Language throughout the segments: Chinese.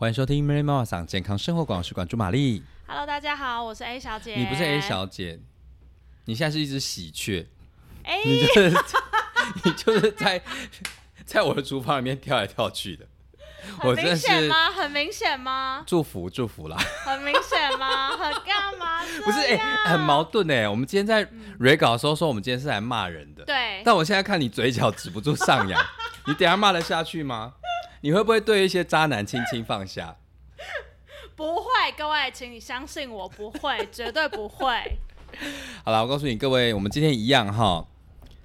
欢迎收听 Mary 妈妈桑健康生活广，我是管朱玛丽。Hello，大家好，我是 A 小姐。你不是 A 小姐，你现在是一只喜鹊，哎、你就是 你就是在在我的厨房里面跳来跳去的。我很明显吗？很明显吗？祝福祝福啦，很明显吗？很干嘛？不是哎、很矛盾哎、我们今天在 re 稿的时候说我们今天是来骂人的，对，但我现在看你嘴角止不住上扬，你等一下骂得下去吗？你会不会对一些渣男轻轻放下？不会，各位，请你相信我，不会，绝对不会。好了，我告诉你各位，我们今天一样哈，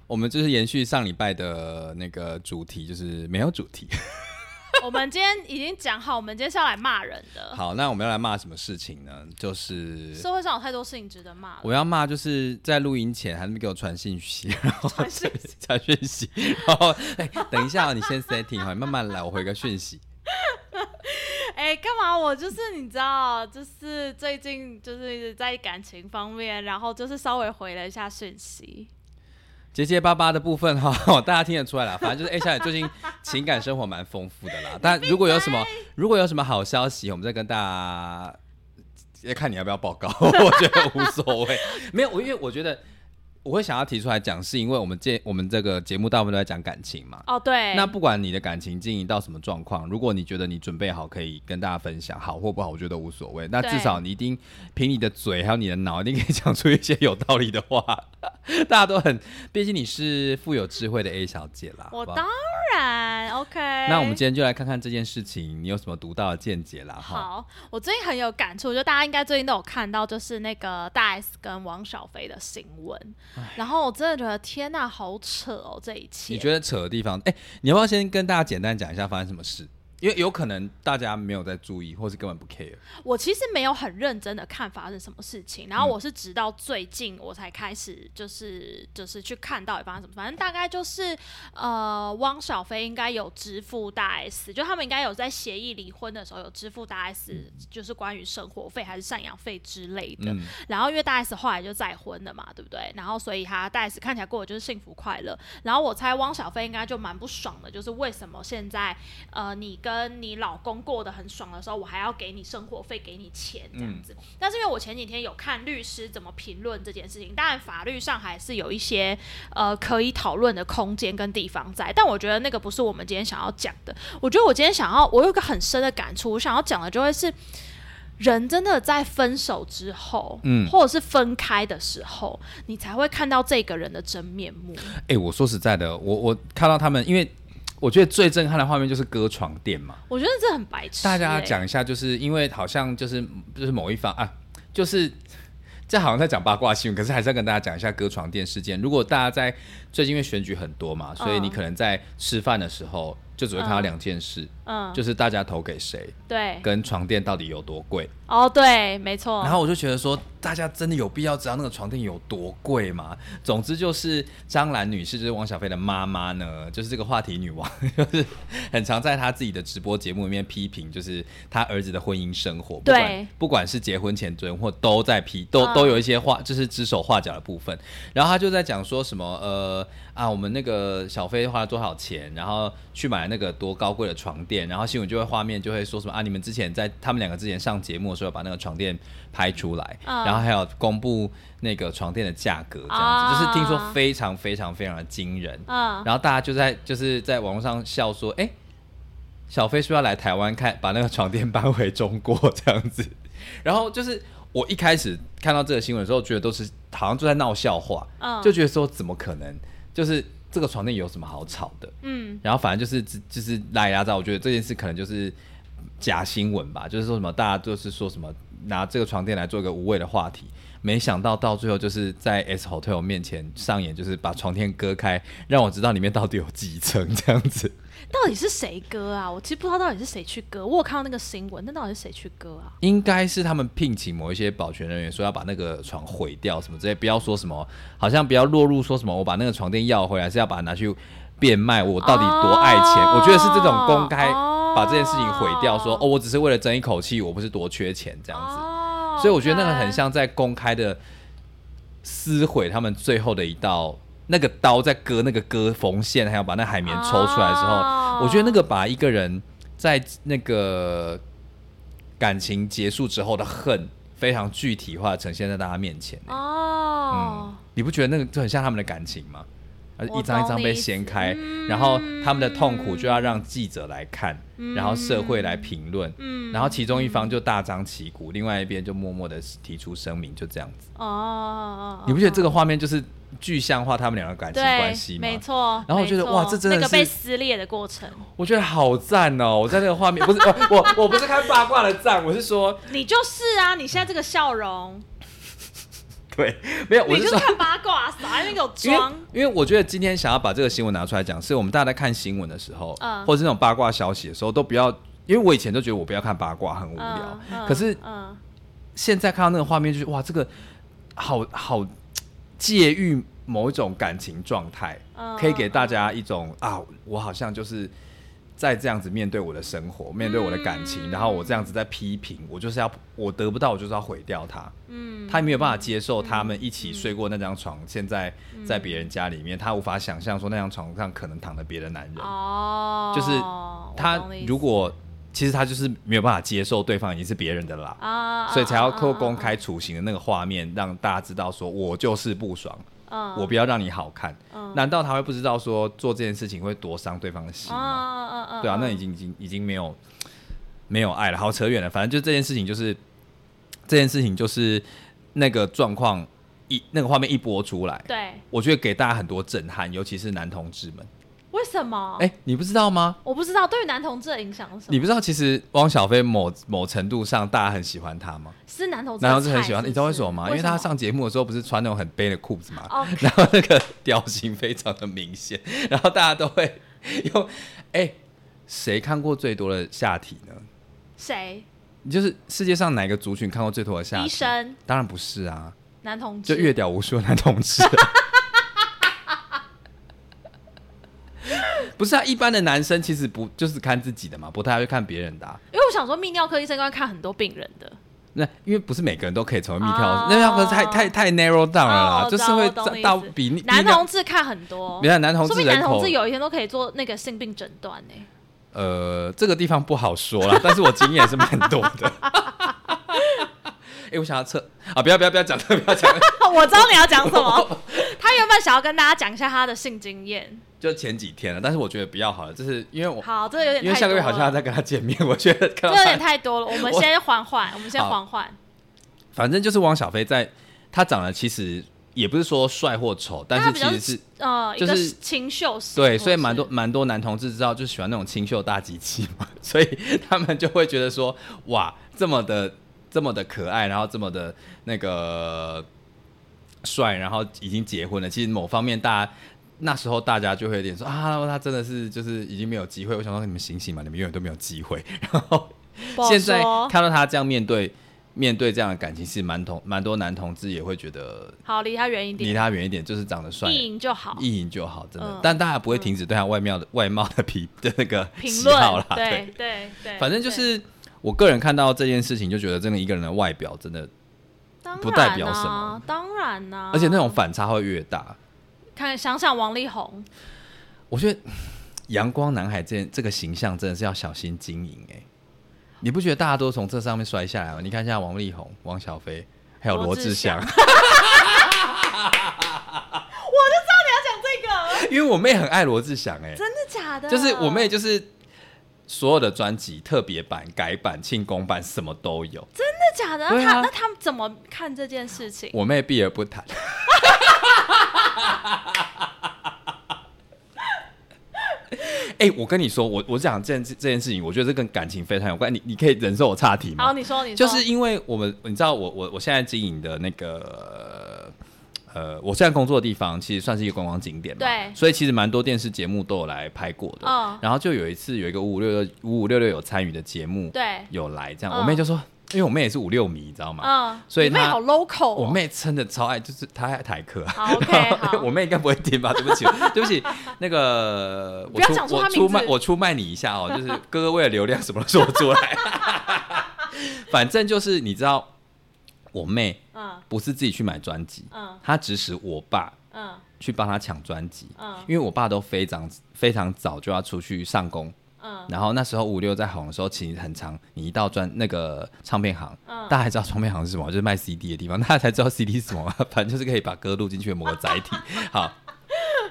我们就是延续上礼拜的那个主题，就是没有主题。我们今天已经讲好，我们今天是要来骂人的。好，那我们要来骂什么事情呢？就是社会上有太多事情值得骂。我要骂，就是在录音前还没给我传信息，然后传讯传讯息，然后哎、等一下、哦，你先 setting 好，慢慢来，我回个讯息。哎，干嘛？我就是你知道，就是最近就是在感情方面，然后就是稍微回了一下讯息。结结巴巴的部分哈，大家听得出来了。反正就是 A 小姐最近情感生活蛮丰富的啦。但如果有什么如果有什么好消息，我们再跟大家，也看你要不要报告，我觉得无所谓。没有，我因为我觉得我会想要提出来讲，是因为我们这我们这个节目大部分都在讲感情嘛。哦，对，那不管你的感情经营到什么状况，如果你觉得你准备好可以跟大家分享，好或不好，我觉得无所谓。那至少你一定凭你的嘴还有你的脑，一定可以讲出一些有道理的话。大家都很，毕竟你是富有智慧的 A 小姐啦。我当然 OK。那我们今天就来看看这件事情，你有什么独到的见解啦？好，我最近很有感触，我觉得大家应该最近都有看到，就是那个大 S 跟王小飞的新闻，然后我真的觉得天呐，好扯哦，这一切。你觉得扯的地方，哎、你要不要先跟大家简单讲一下发生什么事？因为有可能大家没有在注意，或是根本不 care。我其实没有很认真的看发生什么事情，嗯然后我是直到最近我才开始就是就是去看到底发生什么，反正大概就是呃汪小菲应该有支付大 S，就他们应该有在协议离婚的时候有支付大 S，就是关于生活费还是赡养费之类的。嗯，然后因为大 S 后来就再婚了嘛，对不对？然后所以他大 S 看起来过得就是幸福快乐。然后我猜汪小菲应该就蛮不爽的，就是为什么现在呃你跟你老公过得很爽的时候，我还要给你生活费，给你钱这样子。但是因为我前几天有看律师怎么评论这件事情，当然法律上还是有一些呃可以讨论的空间跟地方在，但我觉得那个不是我们今天想要讲的。我觉得我今天想要，我有一个很深的感触，我想要讲的就会是。人真的在分手之后，嗯或者是分开的时候，你才会看到这个人的真面目。哎、我说实在的，我我看到他们，因为我觉得最震撼的画面就是割床垫嘛。我觉得这很白痴、大家欸讲一下，就是因为好像就是就是某一方啊，就是这好像在讲八卦新闻，可是还是要跟大家讲一下割床垫事件。如果大家在最近因为选举很多嘛，所以你嗯可能在吃饭的时候就只会看到嗯两件事，嗯，就是大家投给谁，对，跟床垫到底有多贵。哦，对，没错。然后我就觉得说，大家真的有必要知道那个床垫有多贵吗？总之就是张兰女士，就是王小菲的妈妈呢，就是这个话题女王，就是很常在她自己的直播节目里面批评，就是她儿子的婚姻生活，不管对不管是结婚前、结婚后都在批，都、嗯都有一些话，就是指手画脚的部分。然后她就在讲说什么，呃啊，我们那个小飞花了多少钱，然后去买那个多高贵的床垫，然后新闻就会画面就会说什么啊，你们之前在他们两个之前上节目的时候把那个床垫拍出来，嗯然后还有公布那个床垫的价格，这样子，啊就是听说非常非常非常的惊人。嗯，然后大家就在就是在网络上笑说，哎、小飞是不是要来台湾看，把那个床垫搬回中国这样子？然后就是我一开始看到这个新闻的时候，觉得都是好像就在闹笑话，嗯就觉得说怎么可能？就是这个床垫有什么好吵的？嗯，然后反正就是就是拉压榨，我觉得这件事可能就是假新闻吧，就是说什么大家就是说什么拿这个床垫来做一个无谓的话题，没想到到最后就是在 S Hotel 面前上演，就是把床垫割开，让我知道里面到底有几层这样子。到底是谁割啊？我其实不知道到底是谁去割，我有看到那个新闻，那到底是谁去割啊？应该是他们聘请某一些保全人员说要把那个床毁掉什么之类，不要说什么，好像不要落入说什么我把那个床垫要回来是要把它拿去变卖，我到底多爱钱？哦我觉得是这种公开哦把这件事情毁掉，说哦我只是为了争一口气，我不是多缺钱这样子。哦所以我觉得那个很像在公开的撕毁他们最后的一道那个刀，在割那个割缝线，还要把那海绵抽出来的时候，哦我觉得那个把一个人在那个感情结束之后的恨非常具体化呈现在大家面前、哦，嗯，你不觉得那个就很像他们的感情吗？呃一张一张被掀开，嗯然后他们的痛苦就要让记者来看，然后社会来评论，嗯。然后其中一方就大张旗鼓，另外一边就默默的提出声明，就这样子。哦。你不觉得这个画面就是具象化他们两个感情关系，吗？没错。然后我觉得哇这真的是那个被撕裂的过程，我觉得好赞哦！我在那个画面不是 我我我不是看八卦的赞，我是说你就是啊，你现在这个笑容，对，没有，我就是看八卦，因为装。因为我觉得今天想要把这个新闻拿出来讲，是我们大家在看新闻的时候，嗯或者是那种八卦消息的时候，都不要，因为我以前都觉得我不要看八卦很无聊，嗯嗯可是嗯，现在看到那个画面，就是哇，这个好好介于某一种感情状态，嗯可以给大家一种啊，我好像就是。在这样子面对我的生活，面对我的感情，嗯然后我这样子在批评，我就是要我得不到，我就是要毁掉它。嗯，他没有办法接受他们一起睡过那张床，现在嗯在别人家里面，他无法想象说那张床上可能躺着别的男人。哦，就是我他如果其实他就是没有办法接受对方已经是别人的啦，啊，所以才要透过公啊，开处刑的那个画面，让大家知道说我就是不爽，嗯我不要让你好看。嗯难道他会不知道说做这件事情会多伤对方的心啊吗？啊啊对啊，那已经已经已经没有没有爱了。好，扯远了，反正就这件事情就是这件事情就是那个状况一那个画面一播出来，对，我觉得给大家很多震撼，尤其是男同志们。为什么？哎、你不知道吗？我不知道对于男同志的影响是什么？你不知道其实汪小菲某某程度上大家很喜欢他吗？是男同志，男同志很喜欢，你知道为什么吗？因为他上上节目的时候不是穿那种很背的裤子嘛，哦，然后那个雕型非常的明显，然后大家都会用，哎、谁看过最多的下体呢？谁？你就是世界上哪个族群看过最多的下体？医生，当然不是啊，男同志，就越屌无数的男同志。不是啊，一般的男生其实不就是看自己的嘛，不太会看别人的、啊。因为我想说，泌尿科医生要看很多病人的，那因为不是每个人都可以成为泌尿，哦那要可是太太太 narrow down 了啦，哦就是会到比男同志看很多你，看男同志人口明男同志，有一天都可以做那个性病诊断呢。呃，这个地方不好说啦，但是我经验是蛮多的。哎、我想要测啊！不要不要不要讲这个，不要讲。我知道你要讲什么。他原本想要跟大家讲一下他的性经验。就前几天了，但是我觉得比较好了，就是因为我好，这个有点因为下个月好像要再跟他见面，我觉得这有点，太多了。我们我先缓缓，我们先好缓缓。反正就是汪小菲在，他长得其实也不是说帅或丑，但是其实是呃，就是清秀型，对，所以蛮多蛮多男同志知道就喜欢那种清秀大机器嘛，所以他们就会觉得说，哇，这么的这么的可爱，然后这么的那个帅，然后已经结婚了。其实某方面大家那时候大家就会有点说啊，他真的是就是已经没有机会。我想说你们醒醒嘛，你们永远都没有机会。然后现在看到他这样面对面对这样的感情，是蛮同蛮多男同志也会觉得好离他远一点离，他远一点，就是长得帅。意淫就好。意淫就好，真的。嗯但大家不会停止对他外貌的、外貌的皮的那个评喜好论啦。对对对，反正就是我个人看到这件事情，就觉得真的一个人的外表真的，不代表什么啊，当然呐、而且那种反差会越大。看想想王力宏，我觉得阳光男孩这这个形象真的是要小心经营哎、你不觉得大家都从这上面摔下来吗？你看一下王力宏、王小飞，还有罗志祥，我就知道你要讲这个，因为我妹很爱罗志祥哎、真的假的？就是我妹就是所有的专辑特别版、改版、庆功版什么都有。真的假的？那他那他们怎么看这件事情？我妹避而不谈。哎、我跟你说，我我讲这件这件事情，我觉得这跟感情非常有关。你你可以忍受我岔题吗好，吗？你说，你说，就是因为我们，你知道我我我现在经营的那个呃，我现在工作的地方其实算是一个观光景点嘛，对所以其实蛮多电视节目都有来拍过的。嗯然后就有一次有一个五五六六五五六六有参与的节目，对，有来这样，嗯我妹就说，因为我妹也是五六米，你知道吗？嗯，所以他你妹好 local，哦。我妹真的超爱，就是她爱台客 OK，我妹应该不会听吧？对不起，对不起，那个我出我出卖我出卖你一下哦，就是哥哥为了流量什么都说出来，反正就是你知道，我妹嗯。不是自己去买专辑，嗯她指使我爸嗯。去帮她抢专辑，嗯。因为我爸都非常非常早就要出去上工，嗯然后那时候五六在红的时候，其实很长。你一到专那个唱片行，嗯大家还知道唱片行是什么，就是卖 CD 的地方，大家才知道 CD 是什么吗？反正就是可以把歌录进去的某个载体。好，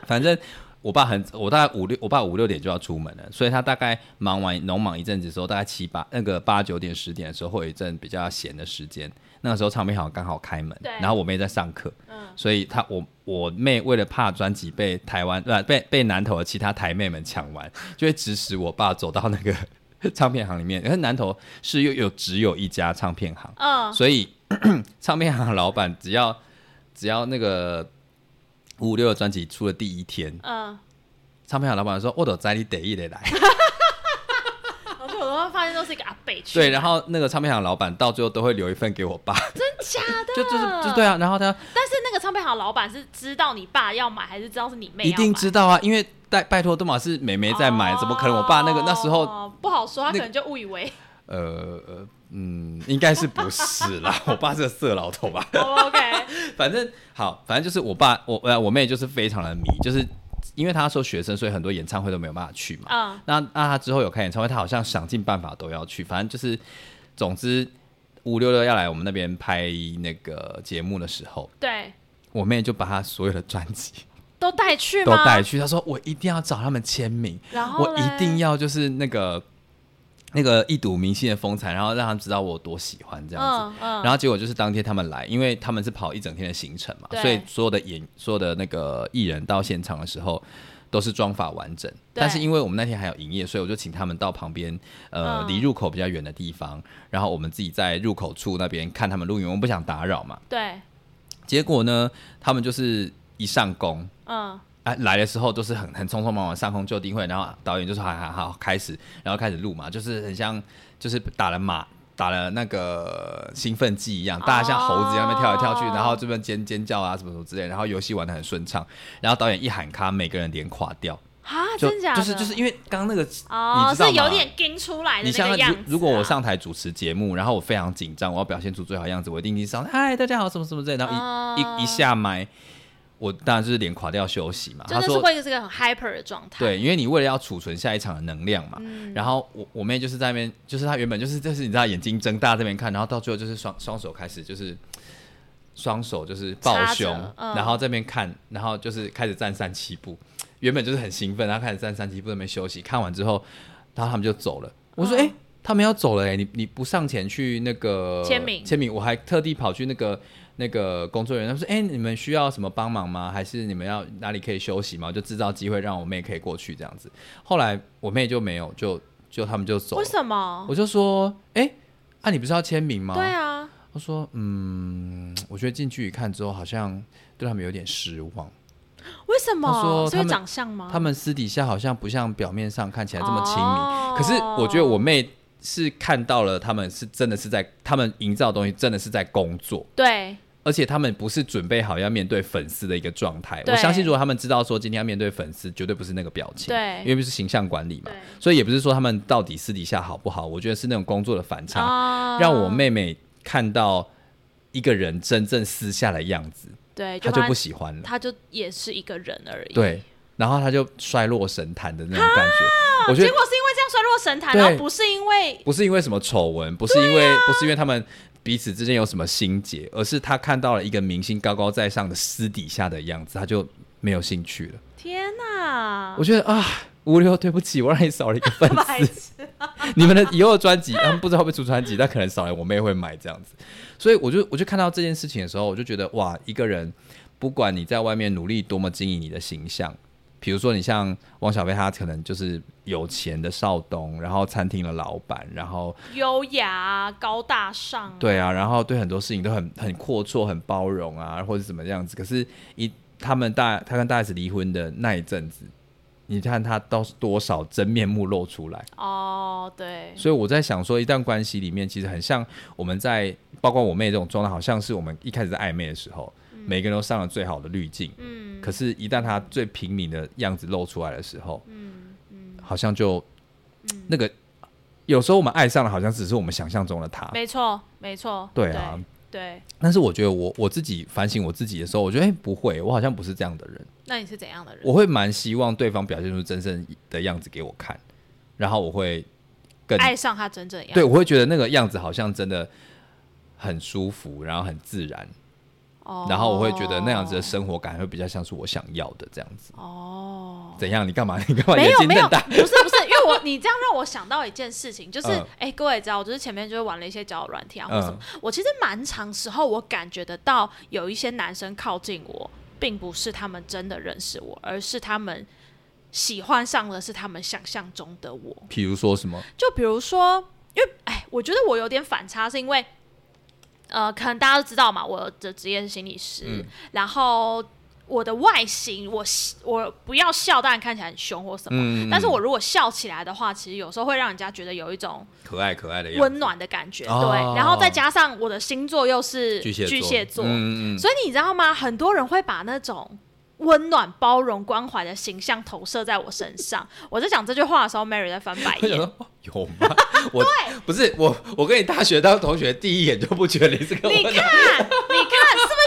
反正我爸很，我大概五六，我爸五六点就要出门了，所以他大概忙完农忙一阵子之后，大概七八那个八九点十点的时候，会有一阵比较闲的时间。那个时候唱片行刚好开门对，然后我妹在上课，嗯。所以她我我妹为了怕专辑被台湾呃 被被南投的其他台妹们抢完，就会指使我爸走到那个 唱片行里面，因为南投是又有只有一家唱片行，嗯，所以 唱片行的老板只要只要那个五五六的专辑出了第一天，嗯，唱片行老板说：“我都在你得意的来。是一个阿贝”去对，然后那个唱片行老板到最后都会留一份给我爸，真假的，就就是就对啊，然后他但是那个唱片行老板是知道你爸要买，还是知道是你妹一？定知道啊，因为拜拜托，都嘛是妹妹在买，怎么可能？我爸那个那时候哦不好说，他可能就误以为。呃呃嗯，应该是不是啦？我爸是个色老头吧？哦 OK，反正好，反正就是我爸我呃我妹就是非常的迷，就是因为他说学生，所以很多演唱会都没有办法去嘛。嗯那那他之后有开演唱会，他好像想尽办法都要去，反正就是，总之五六六要来我们那边拍那个节目的时候，对，我妹就把她所有的专辑都带去都？带去，她说我一定要找他们签名，然后我一定要要就是那个那个一睹明星的风采，然后让他们知道我有多喜欢这样子。嗯嗯，然后结果就是当天他们来，因为他们是跑一整天的行程嘛，所以所有的演所有的那个艺人到现场的时候都是妆法完整。但是因为我们那天还有营业，所以我就请他们到旁边呃嗯离入口比较远的地方，然后我们自己在入口处那边看他们录影，我们不想打扰嘛。对，结果呢，他们就是一上工。嗯啊，来的时候都是很很匆匆忙忙上空就定会，然后导演就说好好好开始，然后开始录嘛，就是很像就是打了马打了那个兴奋剂一样，大家像猴子一样在那边跳来跳去，哦然后这边尖尖叫啊什么什么之类，然后游戏玩的很顺畅，然后导演一喊卡，每个人脸垮掉，啊，就真假的？就是就是因为刚刚那个哦，是有点跟出来的那个样子啊。如如果我上台主持节目，然后我非常紧张，我要表现出最好的样子，我一定是上嗨大家好什么什么之类，然后一、哦一一下麦，我当然就是脸垮掉休息嘛。真的是说会是个很 hyper 的状态。对，因为你为了要储存下一场的能量嘛。嗯然后我我妹就是在那边，就是她原本就是就是你知道眼睛睁大这边看，然后到最后就是双双手开始就是双手就是抱胸，嗯然后这边看，然后就是开始站三七步。原本就是很兴奋，然后开始站三七步那边休息。看完之后，然后他们就走了。我说：“嗯哎、他们要走了哎、你你不上前去那个签名签名，我还特地跑去那个那个工作人员，他说：“哎、你们需要什么帮忙吗？还是你们要哪里可以休息吗？”就制造机会让我妹可以过去这样子。后来我妹就没有，就就他们就走为。什么？我就说：“哎、啊，你不是要签名吗？”对啊，他说：“嗯，我觉得近距离看之后，好像对他们有点失望。为什么？是因为他说他们长相吗？他们私底下好像不像表面上看起来这么亲密。哦可是我觉得我妹是看到了，他们是真的是在他们营造的东西，真的是在工作。”对而且他们不是准备好要面对粉丝的一个状态。我相信，如果他们知道说今天要面对粉丝，绝对不是那个表情，对。因为是形象管理嘛，所以也不是说他们到底私底下好不好，我觉得是那种工作的反差，啊让我妹妹看到一个人真正私下的样子，对，她就不喜欢了，她就也是一个人而已。对，然后她就衰落神坛的那种感觉。我觉得结果是因为这样衰落神坛，然后不是因为不是因为什么丑闻，不是因为、不是因为他们彼此之间有什么心结，而是他看到了一个明星高高在上的私底下的样子，他就没有兴趣了。天哪我，觉得啊，无聊，对不起，我让你少了一个 粉丝。你们的以后的专辑，他们不知道会不会出专辑，但可能少了我妹会买这样子。所以我就我就看到这件事情的时候，我就觉得哇，一个人不管你在外面努力多么经营你的形象，比如说你像汪小菲，他可能就是有钱的少东，然后餐厅的老板，然后优雅高大上，对啊，然后对很多事情都很很阔绰、很包容啊，或者怎么样子。可是，一他们大他跟大 S 离婚的那一阵子，你看他到多少真面目露出来。哦，对，所以我在想说，一段关系里面，其实很像我们在，包括我妹这种状态，好像是我们一开始在暧昧的时候，每个人都上了最好的滤镜，嗯可是，一旦他最平民的样子露出来的时候，嗯嗯，好像就、那个，有时候我们爱上了，好像只是我们想象中的他。没错没错，对啊，对，但是我觉得我我自己反省我自己的时候，我觉得哎、不会，我好像不是这样的人，那你是怎样的人？我会蛮希望对方表现出真正的样子给我看。然后我会更爱上他真正样子。对，我会觉得那个样子好像真的很舒服，然后很自然，哦然后我会觉得那样子的生活感会比较像是我想要的这样子。哦，怎样？你干嘛？你干嘛没有没有，眼睛瞪大？不是不是，因为我你这样让我想到一件事情，就是哎、嗯各位知道，我就是前面就是玩了一些交友软体啊或什么，嗯我其实蛮长时候我感觉得到有一些男生靠近我，并不是他们真的认识我，而是他们喜欢上的是他们想象中的我。比如说什么？就比如说，因为哎，我觉得我有点反差，是因为呃，可能大家都知道嘛，我的职业是心理师，嗯。然后我的外形，我我不要笑，当然看起来很凶或什么，嗯，但是我如果笑起来的话，其实有时候会让人家觉得有一种可爱可爱的温暖的感觉，哦。对。然后再加上我的星座又是巨蟹座，蟹座，嗯嗯嗯，所以你知道吗？很多人会把那种温暖、包容、关怀的形象投射在我身上。我在讲这句话的时候，Mary 在翻白眼。有吗？我不是我，我跟你大学当同学，第一眼就不觉得你是个你看。你看，是不是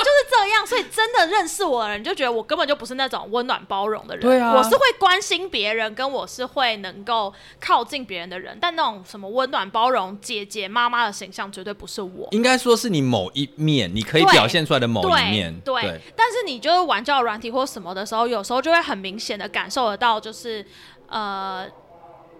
样？所以真的认识我的人就觉得我根本就不是那种温暖包容的人。对啊我是会关心别人，跟我是会能够靠近别人的人。但那种什么温暖包容、姐姐妈妈的形象，绝对不是我。应该说是你某一面，你可以表现出来的某一对面。对，但是你就是玩交友软体或什么的时候，有时候就会很明显的感受得到，就是呃。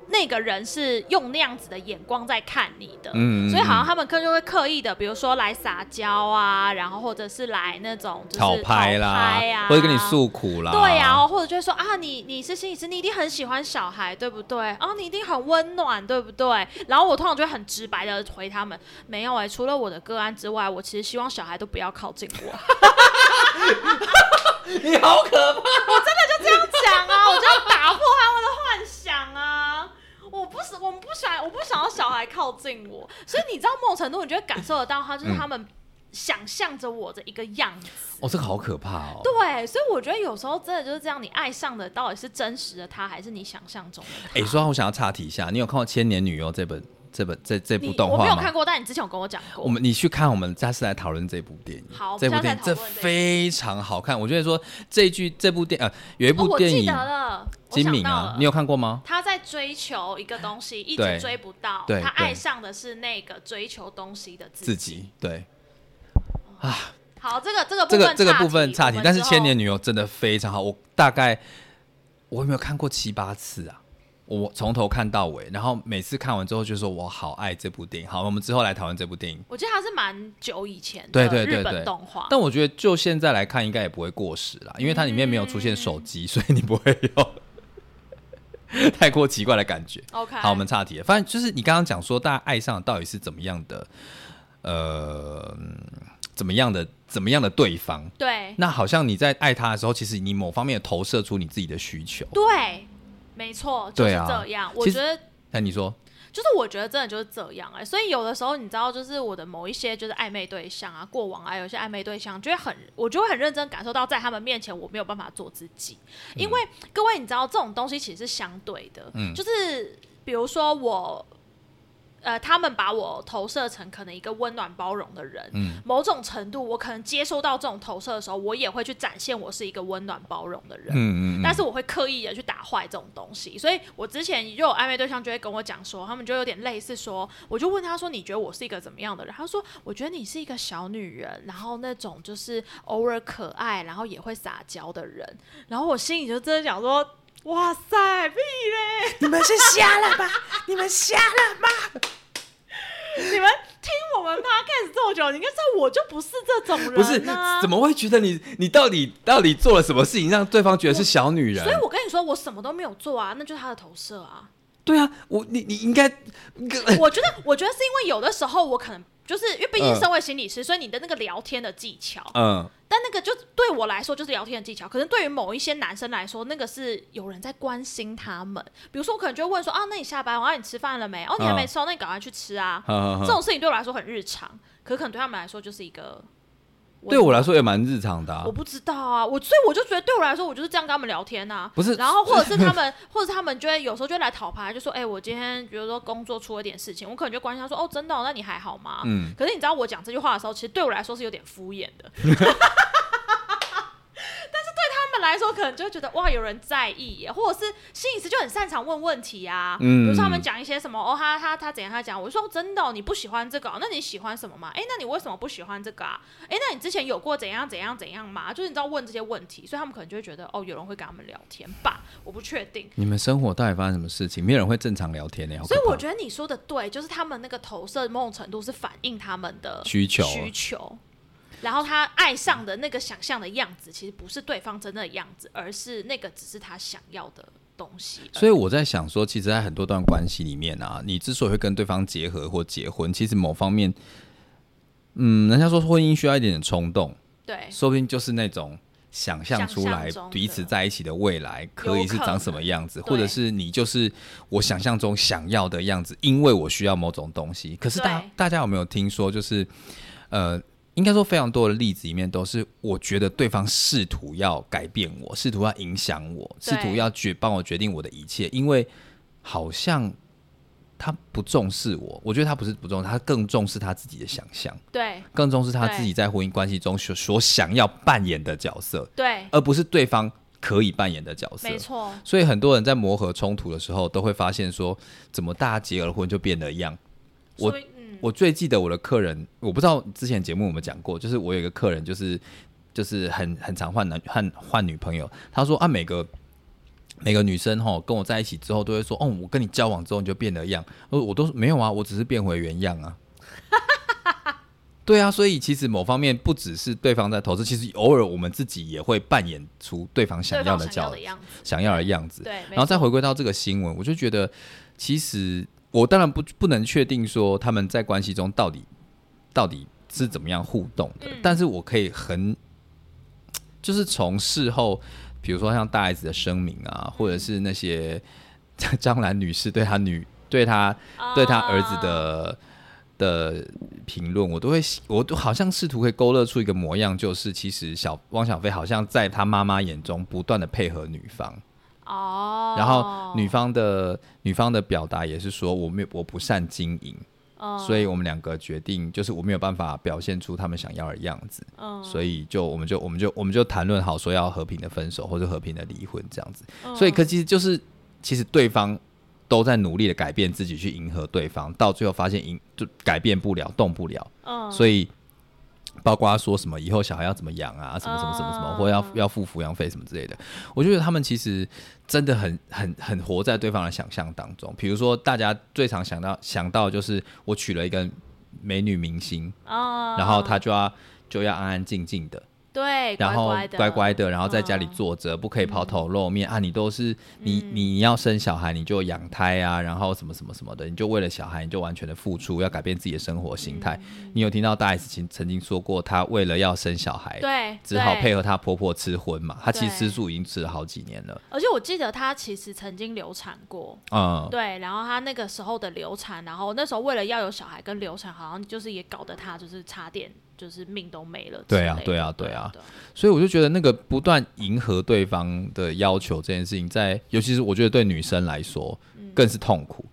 那个人是用那样子的眼光在看你的，嗯嗯所以好像他们可就会刻意的，比如说来撒娇啊，然后或者是来那种就是讨拍啦，讨啊，或者跟你诉苦啦。对呀、或者就会说啊，你你是心理师，你一定很喜欢小孩，对不对？啊，你一定很温暖，对不对？然后我通常就会很直白的回他们，没有哎、除了我的个案之外，我其实希望小孩都不要靠近我。你好可怕。我真的就这样讲啊，我就要打破他们的幻想啊！我不是，我们不喜欢，我不想要小孩靠近我，所以你知道，某种程度你就会感受得到，他就是他们想象着我的一个样子。哦，这个好可怕哦。对，所以我觉得有时候真的就是这样，你爱上的到底是真实的他，还是你想象中的他？哎，说到我想要岔题一下，你有看过《千年女优》这本这本这这部动画吗？我没有看过，但你之前有跟我讲过。我们你去看，我们下次来讨论这部电影。好这部电影这非常好看。我觉得说这一句这部电呃有一哦，我记部电影得了，金敏啊你有看过吗？追求一个东西，一直追不到，他爱上的是那个追求东西的自己。对。啊。好，这个这个部这个分这个部分差题，但是《千年女友》真的非常好，我大概我有没有看过七八次啊？我从头看到尾，然后每次看完之后就说我好爱这部电影。好，我们之后来讨论这部电影。我记得它是蛮久以前的对对对日本对动画，但我觉得就现在来看，应该也不会过时啦，因为它里面没有出现手机，所以你不会有 太过奇怪的感觉。OK，好，我们岔题了。反正就是你刚刚讲说，大家爱上到底是怎么样的，呃，嗯怎么样的怎么样的对方？对那好像你在爱他的时候，其实你某方面投射出你自己的需求。对，没错，就是这样。我觉得那你说，就是我觉得真的就是这样哎、所以有的时候你知道，就是我的某一些就是暧昧对象啊，过往啊，有些暧昧对象，就会很，我就会很认真感受到，在他们面前我没有办法做自己，因为各位你知道这种东西其实是相对的，嗯。就是比如说我。呃，他们把我投射成可能一个温暖包容的人，嗯某种程度，我可能接收到这种投射的时候，我也会去展现我是一个温暖包容的人。嗯嗯嗯，但是我会刻意的去打坏这种东西，所以我之前就有暧昧对象就会跟我讲说，他们就有点类似说，我就问他说，你觉得我是一个怎么样的人？他说，我觉得你是一个小女人，然后那种就是偶尔可爱，然后也会撒娇的人。然后我心里就真的想说，哇塞，屁嘞！你们是瞎了吧？你们瞎了吧？你们听我们 podcast 这么久，你应该知道我就不是这种人、啊，不是，怎么会觉得你你到底到底做了什么事情让对方觉得是小女人所以？我跟你说，我什么都没有做啊，那就是他的投射啊。对啊，我你你应该，我觉得，我觉得是因为有的时候我可能就是因为毕竟嗯身为心理师，所以你的那个聊天的技巧，嗯，但那个就对我来说就是聊天的技巧，可能对于某一些男生来说，那个是有人在关心他们。比如说，我可能就会问说啊，那你下班，我让你吃饭了没？哦，你还没吃哦，那你赶快去吃啊。这种事情对我来说很日常，可可能对他们来说就是一个。对我来说也蛮日常的、啊我。不知道啊，我所以我就觉得对我来说，我就是这样跟他们聊天呐、不是然后或者是他们，或者是他们就会有时候就会来讨牌，就说，哎、我今天比如说工作出了点事情，我可能就关心他说，哦，真的哦、那你还好吗？嗯，可是你知道我讲这句话的时候，其实对我来说是有点敷衍的。来说，可能就会觉得哇，有人在意耶，或者是心理师就很擅长问问题啊。嗯比如说他们讲一些什么，哦，他他他怎样，他讲，我就说真的哦、你不喜欢这个哦、那你喜欢什么嘛？哎，那你为什么不喜欢这个啊？哎，那你之前有过怎样怎样怎样吗？就是你知道问这些问题，所以他们可能就会觉得哦，有人会跟他们聊天吧，我不确定。你们生活到底发生什么事情？没有人会正常聊天的，好可所以我觉得你说的对，就是他们那个投射某种程度是反映他们的需求需求。然后他爱上的那个想象的样子，其实不是对方真正的样子，而是那个只是他想要的东西。所以我在想说，其实，在很多段关系里面啊，你之所以会跟对方结合或结婚，其实某方面，嗯，人家说婚姻需要一点点冲动，对，说不定就是那种想象出来彼此在一起的未来可以是长什么样子，或者是你就是我想象中想要的样子，因为我需要某种东西。可是大大家有没有听说，就是呃，应该说非常多的例子里面都是，我觉得对方试图要改变我，试图要影响我，试图要决帮我决定我的一切，因为好像。他不重视我，我觉得他不是不重视，他更重视他自己的想象。对更重视他自己在婚姻关系中所所想要扮演的角色，对，而不是对方可以扮演的角色没。错，所以很多人在磨合冲突的时候，都会发现说，怎么大家结了婚就变得一样。我我最记得我的客人，我不知道之前节目有没有讲过，就是我有一个客人，就是就是很很常换男换换女朋友。他说啊，每个每个女生哈跟我在一起之后，都会说，哦，我跟你交往之后你就变了样。我我都没有啊，我只是变回原样啊。对啊，所以其实某方面不只是对方在投资，其实偶尔我们自己也会扮演出对方想要的角想要的样子，想要的样子。对，然后再回归到这个新闻，我就觉得，其实我当然不不能确定说他们在关系中到底到底是怎么样互动的，嗯。但是我可以很就是从事后，比如说像大 S 的声明啊，或者是那些 张兰女士对她女对她对她儿子啊的。的评论，我都会，我都好像试图会勾勒出一个模样，就是其实小汪小菲好像在他妈妈眼中不断的配合女方，哦，然后女方的女方的表达也是说我没有我不善经营，嗯，所以我们两个决定就是我没有办法表现出他们想要的样子，嗯。所以就我们就我们就我们就谈论好说要和平的分手或者和平的离婚这样子，嗯。所以可其实就是其实对方都在努力的改变自己去迎合对方，到最后发现迎就改变不了动不了，嗯，所以。包括说什么以后小孩要怎么养啊，什么什么什么什么，嗯或要要付抚养费什么之类的，我觉得他们其实真的很很很活在对方的想象当中。比如说，大家最常想到想到就是我娶了一个美女明星，啊，然后他就要就要安安静静的，对，然后乖的。乖乖的，然后在家里嗯坐着，不可以抛头露面啊！你都是你你要生小孩，你就养胎啊，然后什么什么什么的，你就为了小孩，你就完全的付出，要改变自己的生活形态。嗯。你有听到大 S 曾曾经说过，她为了要生小孩，对，只好配合她婆婆吃荤嘛。她其实吃素已经吃了好几年了，而且我记得她其实曾经流产过，嗯，对，然后她那个时候的流产，然后那时候为了要有小孩跟流产，好像就是也搞得她就是差点就是命都没了。对啊对啊对啊所以我就觉得那个不断迎合对方的要求这件事情在，尤其是我觉得对女生来说更是痛苦。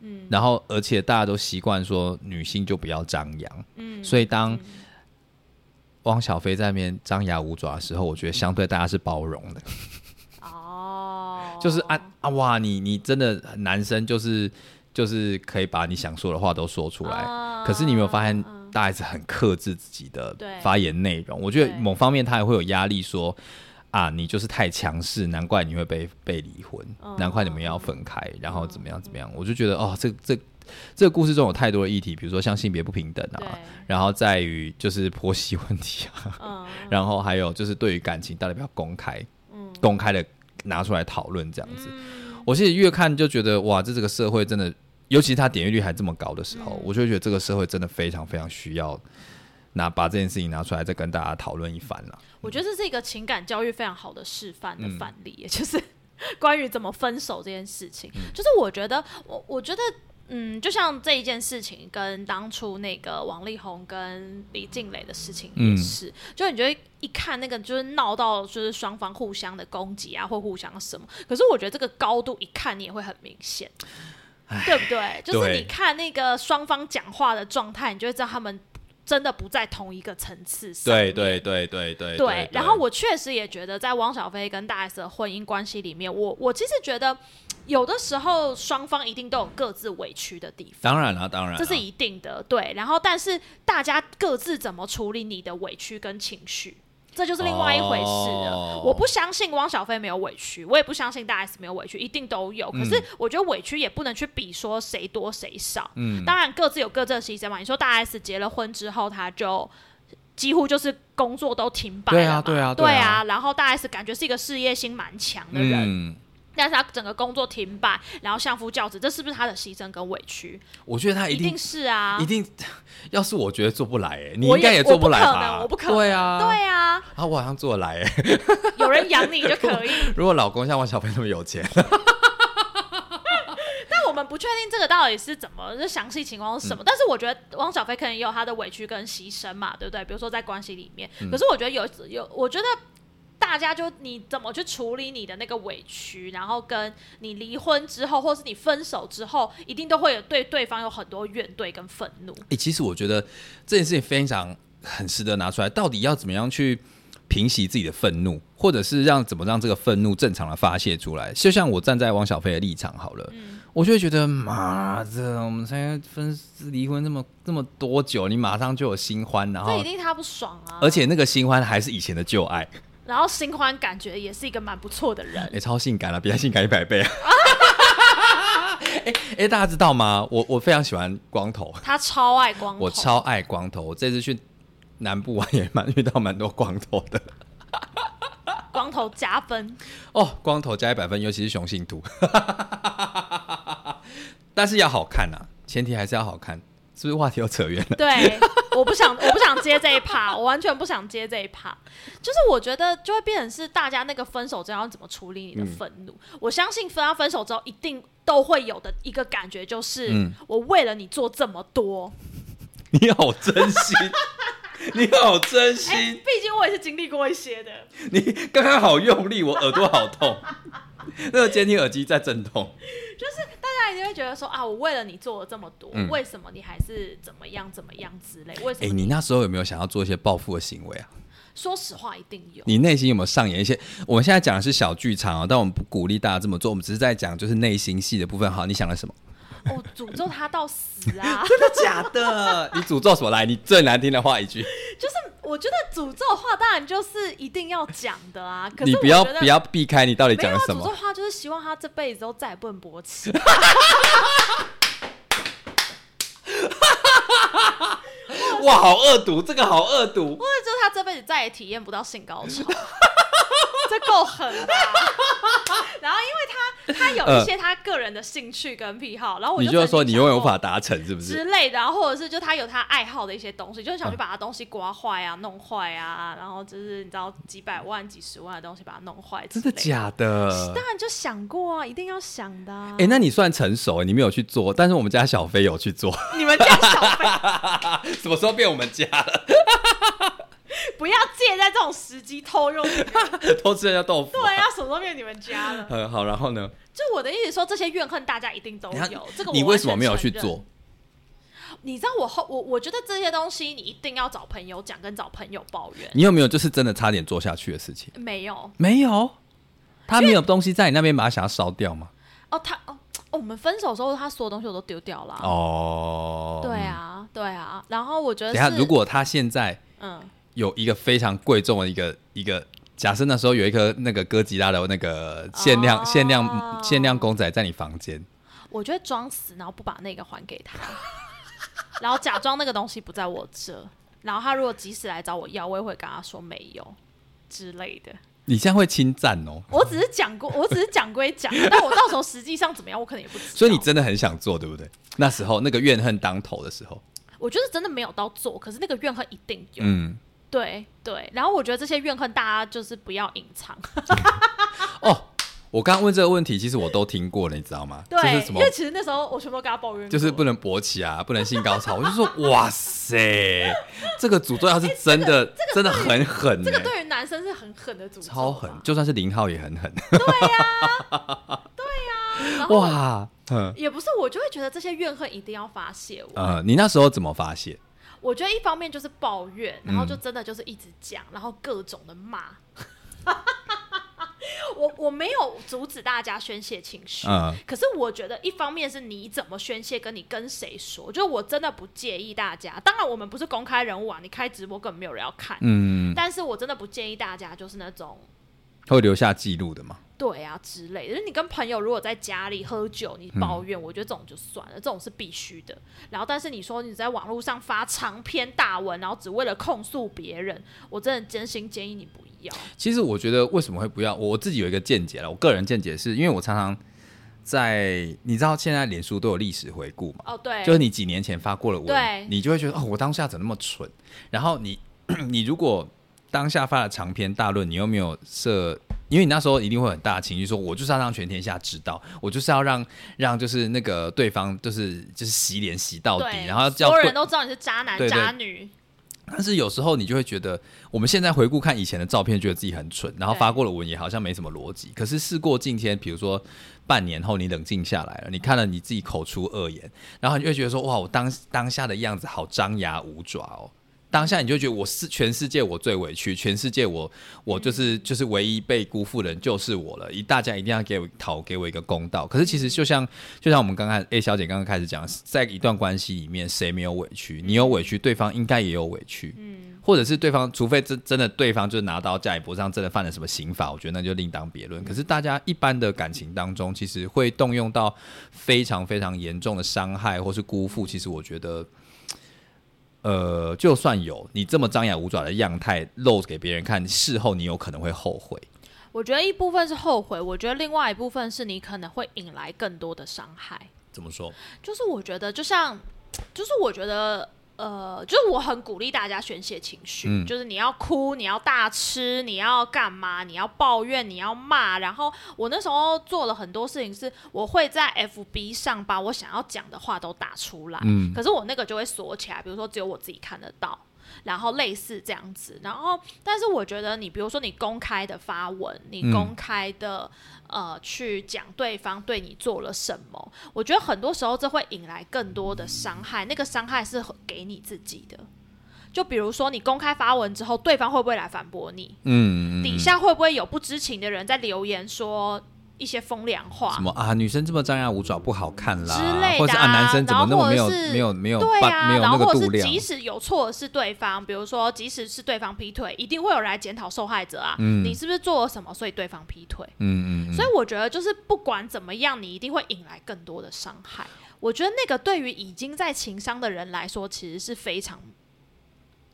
嗯，然后而且大家都习惯说女性就不要张扬，嗯，所以当汪小菲在那边张牙舞爪的时候，我觉得相对大家是包容的，哦，就是啊啊哇，你你真的男生就是就是可以把你想说的话都说出来，啊可是你有没有发现，大 S 很克制自己的发言内容？我觉得某方面他也会有压力说，啊，你就是太强势，难怪你会被被离婚，嗯难怪你们要分开，然后怎么样怎么样？我就觉得哦，这这这个故事中有太多的议题，比如说像性别不平等啊，然后在于就是婆媳问题啊，嗯，然后还有就是对于感情到底要不要公开，嗯。公开的拿出来讨论这样子。我其实越看就觉得哇，这这个社会真的，尤其是它点阅率还这么高的时候，嗯我就觉得这个社会真的非常非常需要拿把这件事情拿出来再跟大家讨论一番了。我觉得这是一个情感教育非常好的示范嗯的范例，也 就是关于怎么分手这件事情。嗯就是我觉得，我我觉得。嗯，就像这一件事情，跟当初那个王力宏跟李静蕾的事情也嗯是，就你觉得一看那个就是闹到就是双方互相的攻击啊，或互相什么，可是我觉得这个高度一看你也会很明显，对不对？就是你看那个双方讲话的状态，你就会知道他们真的不在同一个层次上面。对对对对对对，然后我确实也觉得，在汪小菲跟大 S 的婚姻关系里面，我我其实觉得有的时候双方一定都有各自委屈的地方，当然了，当然啦，这是一定的。对，然后但是大家各自怎么处理你的委屈跟情绪，这就是另外一回事了。哦我不相信汪小菲没有委屈，我也不相信大 S 没有委屈，一定都有。可是我觉得委屈也不能去比说谁多谁少。嗯当然各自有各自的牺牲嘛。你说大 S 结了婚之后，他就。几乎就是工作都停摆了嘛对啊对啊对对啊然后大 S 感觉是一个事业心蛮强的人，嗯，但是他整个工作停摆，然后相夫教子，这是不是他的牺牲跟委屈？我觉得他一定是啊，一定，要是我觉得做不来，哎，你应该也做不来我不可吧？能我不可能对啊，对啊，啊，我好像做得来，哎，有人养你就可以。如果老公像王小飞那么有钱，但我们不确定这个到底是怎么，这详细情况是什么。但是我觉得汪小菲可能也有他的委屈跟牺牲嘛，对不对？比如说在关系里面，可是我觉得有有，我觉得。大家就你怎么去处理你的那个委屈，然后跟你离婚之后，或是你分手之后，一定都会有对对方有很多怨怼跟愤怒。哎、其实我觉得这件事情非常很值得拿出来，到底要怎么样去平息自己的愤怒，或者是让怎么让这个愤怒正常的发泄出来？就像我站在王小菲的立场好了，我就会觉得妈的，我们才分离婚这么这么多久，你马上就有新欢，然后这一定他不爽啊！而且那个新欢还是以前的旧爱，然后新欢感觉也是一个蛮不错的人哎、，超性感了，比他性感一百倍啊！哎哎、大家知道吗？我我非常喜欢光头，他超爱光头，我超爱光头。我这次去南部玩也蛮遇到蛮多光头的光头加分。哦，光头加一百分，尤其是雄性图。但是要好看啊，前提还是要好看。是不是话题又扯远了？对，我不想，我不想接这一趴，我完全不想接这一趴。就是我觉得就会变成是大家那个分手之后要怎么处理你的愤怒。我相信分到分手之后一定都会有的一个感觉，就是、嗯我为了你做这么多，你好真心，你好真心，哎毕竟我也是经历过一些的。你刚刚好用力，我耳朵好痛。那个监听耳机在震动。大家一定会觉得说啊，我为了你做了这么多，嗯为什么你还是怎么样怎么样之类？为什哎、么？你那时候有没有想要做一些报复的行为啊？说实话，一定有。你内心有没有上演一些？我们现在讲的是小剧场啊，但我们不鼓励大家这么做，我们只是在讲就是内心戏的部分。好，你想了什么？我诅咒他到死啊！真的假的？你诅咒什么？来，你最难听的话一句，就是我觉得诅咒话当然就是一定要讲的啊，可是你不要不要避开，你到底讲了什么？诅咒话，就是希望他这辈子都再也不能勃起。哇，好恶毒，这个好恶毒。或者就是他这辈子再也体验不到性高潮，这够狠的啊、然后因为他他有一些他个人的兴趣跟癖好，然后我你就是说你永远无法达成，是不是？之类的，然后或者是就他有他爱好的一些东西，就是想去把他东西刮坏啊、弄坏啊，然后就是你知道几百万、几十万的东西把它弄坏之类，真的假的？当然就想过啊，一定要想的、啊。哎、那你算成熟，你没有去做，但是我们家小飞有去做，你们家小飞 什么时候变我们家了？不要借在这种时机偷用，偷吃人家豆腐、对啊，什么都没有你们家了？很 好，然后呢？就我的意思说，这些怨恨大家一定都有。这个你为什么没有去？做？你知道我后我我觉得这些东西你一定要找朋友讲，跟找朋友抱怨。你有没有就是真的差点做下去的事情？没有没有，他没有东西在你那边把它想要烧掉吗？哦，他哦，我们分手之后，他所有东西我都丢掉了啊。哦，对啊，对啊。然后我觉得等下，如果他现在嗯，有一个非常贵重的一个一个，假设那时候有一颗那个哥吉拉的那个限量、哦限量限量公仔在你房间，我觉得装死，然后不把那个还给他，然后假装那个东西不在我这，然后他如果及时来找我要，我也会跟他说没有之类的。你现在会侵占哦。我只是讲过，我只是讲归讲，但我到时候实际上怎么样，我可能也不知道。所以你真的很想做，对不对？那时候那个怨恨当头的时候，我觉得真的没有到做，可是那个怨恨一定有。嗯，对对，然后我觉得这些怨恨大家就是不要隐藏，哦，我刚刚问这个问题，其实我都听过了，你知道吗？对，就是什么因为，其实那时候我全部都跟他抱怨过，就是不能勃起啊，不能性高潮。我就说，哇塞，这个诅咒要是真的，真的很狠呢、这个对于男生是很狠的诅咒，超狠，就算是零号也很狠。然后哇，嗯也不是，我就会觉得这些怨恨一定要发泄完。呃，你那时候怎么发泄？我觉得一方面就是抱怨，然后就嗯真的就是一直讲，然后各种的骂。我我没有阻止大家宣泄情绪，嗯可是我觉得一方面是你怎么宣泄，跟你跟谁说，就是我真的不介意大家。当然我们不是公开人物啊，你开直播根本没有人要看，嗯，但是我真的不建议大家就是那种会留下记录的嘛。对啊之类的。就是你跟朋友如果在家里喝酒，你抱嗯怨，我觉得这种就算了，这种是必须的。然后，但是你说你在网络上发长篇大文，然后只为了控诉别人，我真的真心建议你不要。其实我觉得为什么会不要，我自己有一个见解了。我个人见解是因为我常常在，你知道现在脸书都有历史回顾嘛，哦，对，就是你几年前发过的对文，你就会觉得哦，我当下怎么那么蠢？然后你 你如果当下发了长篇大论，你又没有设，因为你那时候一定会很大的情绪，说我就是要让全天下知道，我就是要让让就是那个对方就是就是洗脸洗到底，然后叫所有人都知道你是渣男渣女。但是有时候你就会觉得，我们现在回顾看以前的照片，觉得自己很蠢，然后发过的文也好像没什么逻辑。可是事过境迁，比如说半年后你冷静下来了，你看了你自己口出恶言，然后你就会觉得说，哇，我当当下的样子好张牙舞爪哦。当下你就觉得我是全世界我最委屈，全世界我我就是就是唯一被辜负的人就是我了，一大家一定要给我讨给我一个公道。可是其实就像就像我们刚刚 A 小姐刚刚开始讲，在一段关系里面，谁没有委屈？你有委屈，对方应该也有委屈。嗯，或者是对方，除非真真的对方就是拿刀架你脖子上，真的犯了什么刑法，我觉得那就另当别论。可是大家一般的感情当中，其实会动用到非常非常严重的伤害或是辜负。其实我觉得。呃，就算有你这么张牙舞爪的样态露给别人看，事后你有可能会后悔。我觉得一部分是后悔，我觉得另外一部分是你可能会引来更多的伤害。怎么说？就是我觉得，就像，就是我觉得，呃，就是我很鼓励大家宣泄情绪，嗯就是你要哭，你要大吃，你要干嘛，你要抱怨，你要骂。然后我那时候做了很多事情，是我会在 FB 上把我想要讲的话都打出来，嗯可是我那个就会锁起来，比如说只有我自己看得到。然后类似这样子，然后但是我觉得你比如说你公开的发文，你嗯公开的、呃去讲对方对你做了什么，我觉得很多时候这会引来更多的伤害，那个伤害是给你自己的。就比如说你公开发文之后，对方会不会来反驳你？嗯，底下会不会有不知情的人在留言说一些风凉话什？么啊？女生这么张牙舞爪不好看啦，之类的啊或者啊，男生怎么那么没有然后或者是没有没有对办啊，没有那然后或者是？即使有错的是对方，比如说即使是对方劈腿，一定会有人来检讨受害者啊，嗯你是不是做了什么，所以对方劈腿？嗯嗯嗯，所以我觉得就是不管怎么样，你一定会引来更多的伤害。我觉得那个对于已经在情商的人来说，其实是非常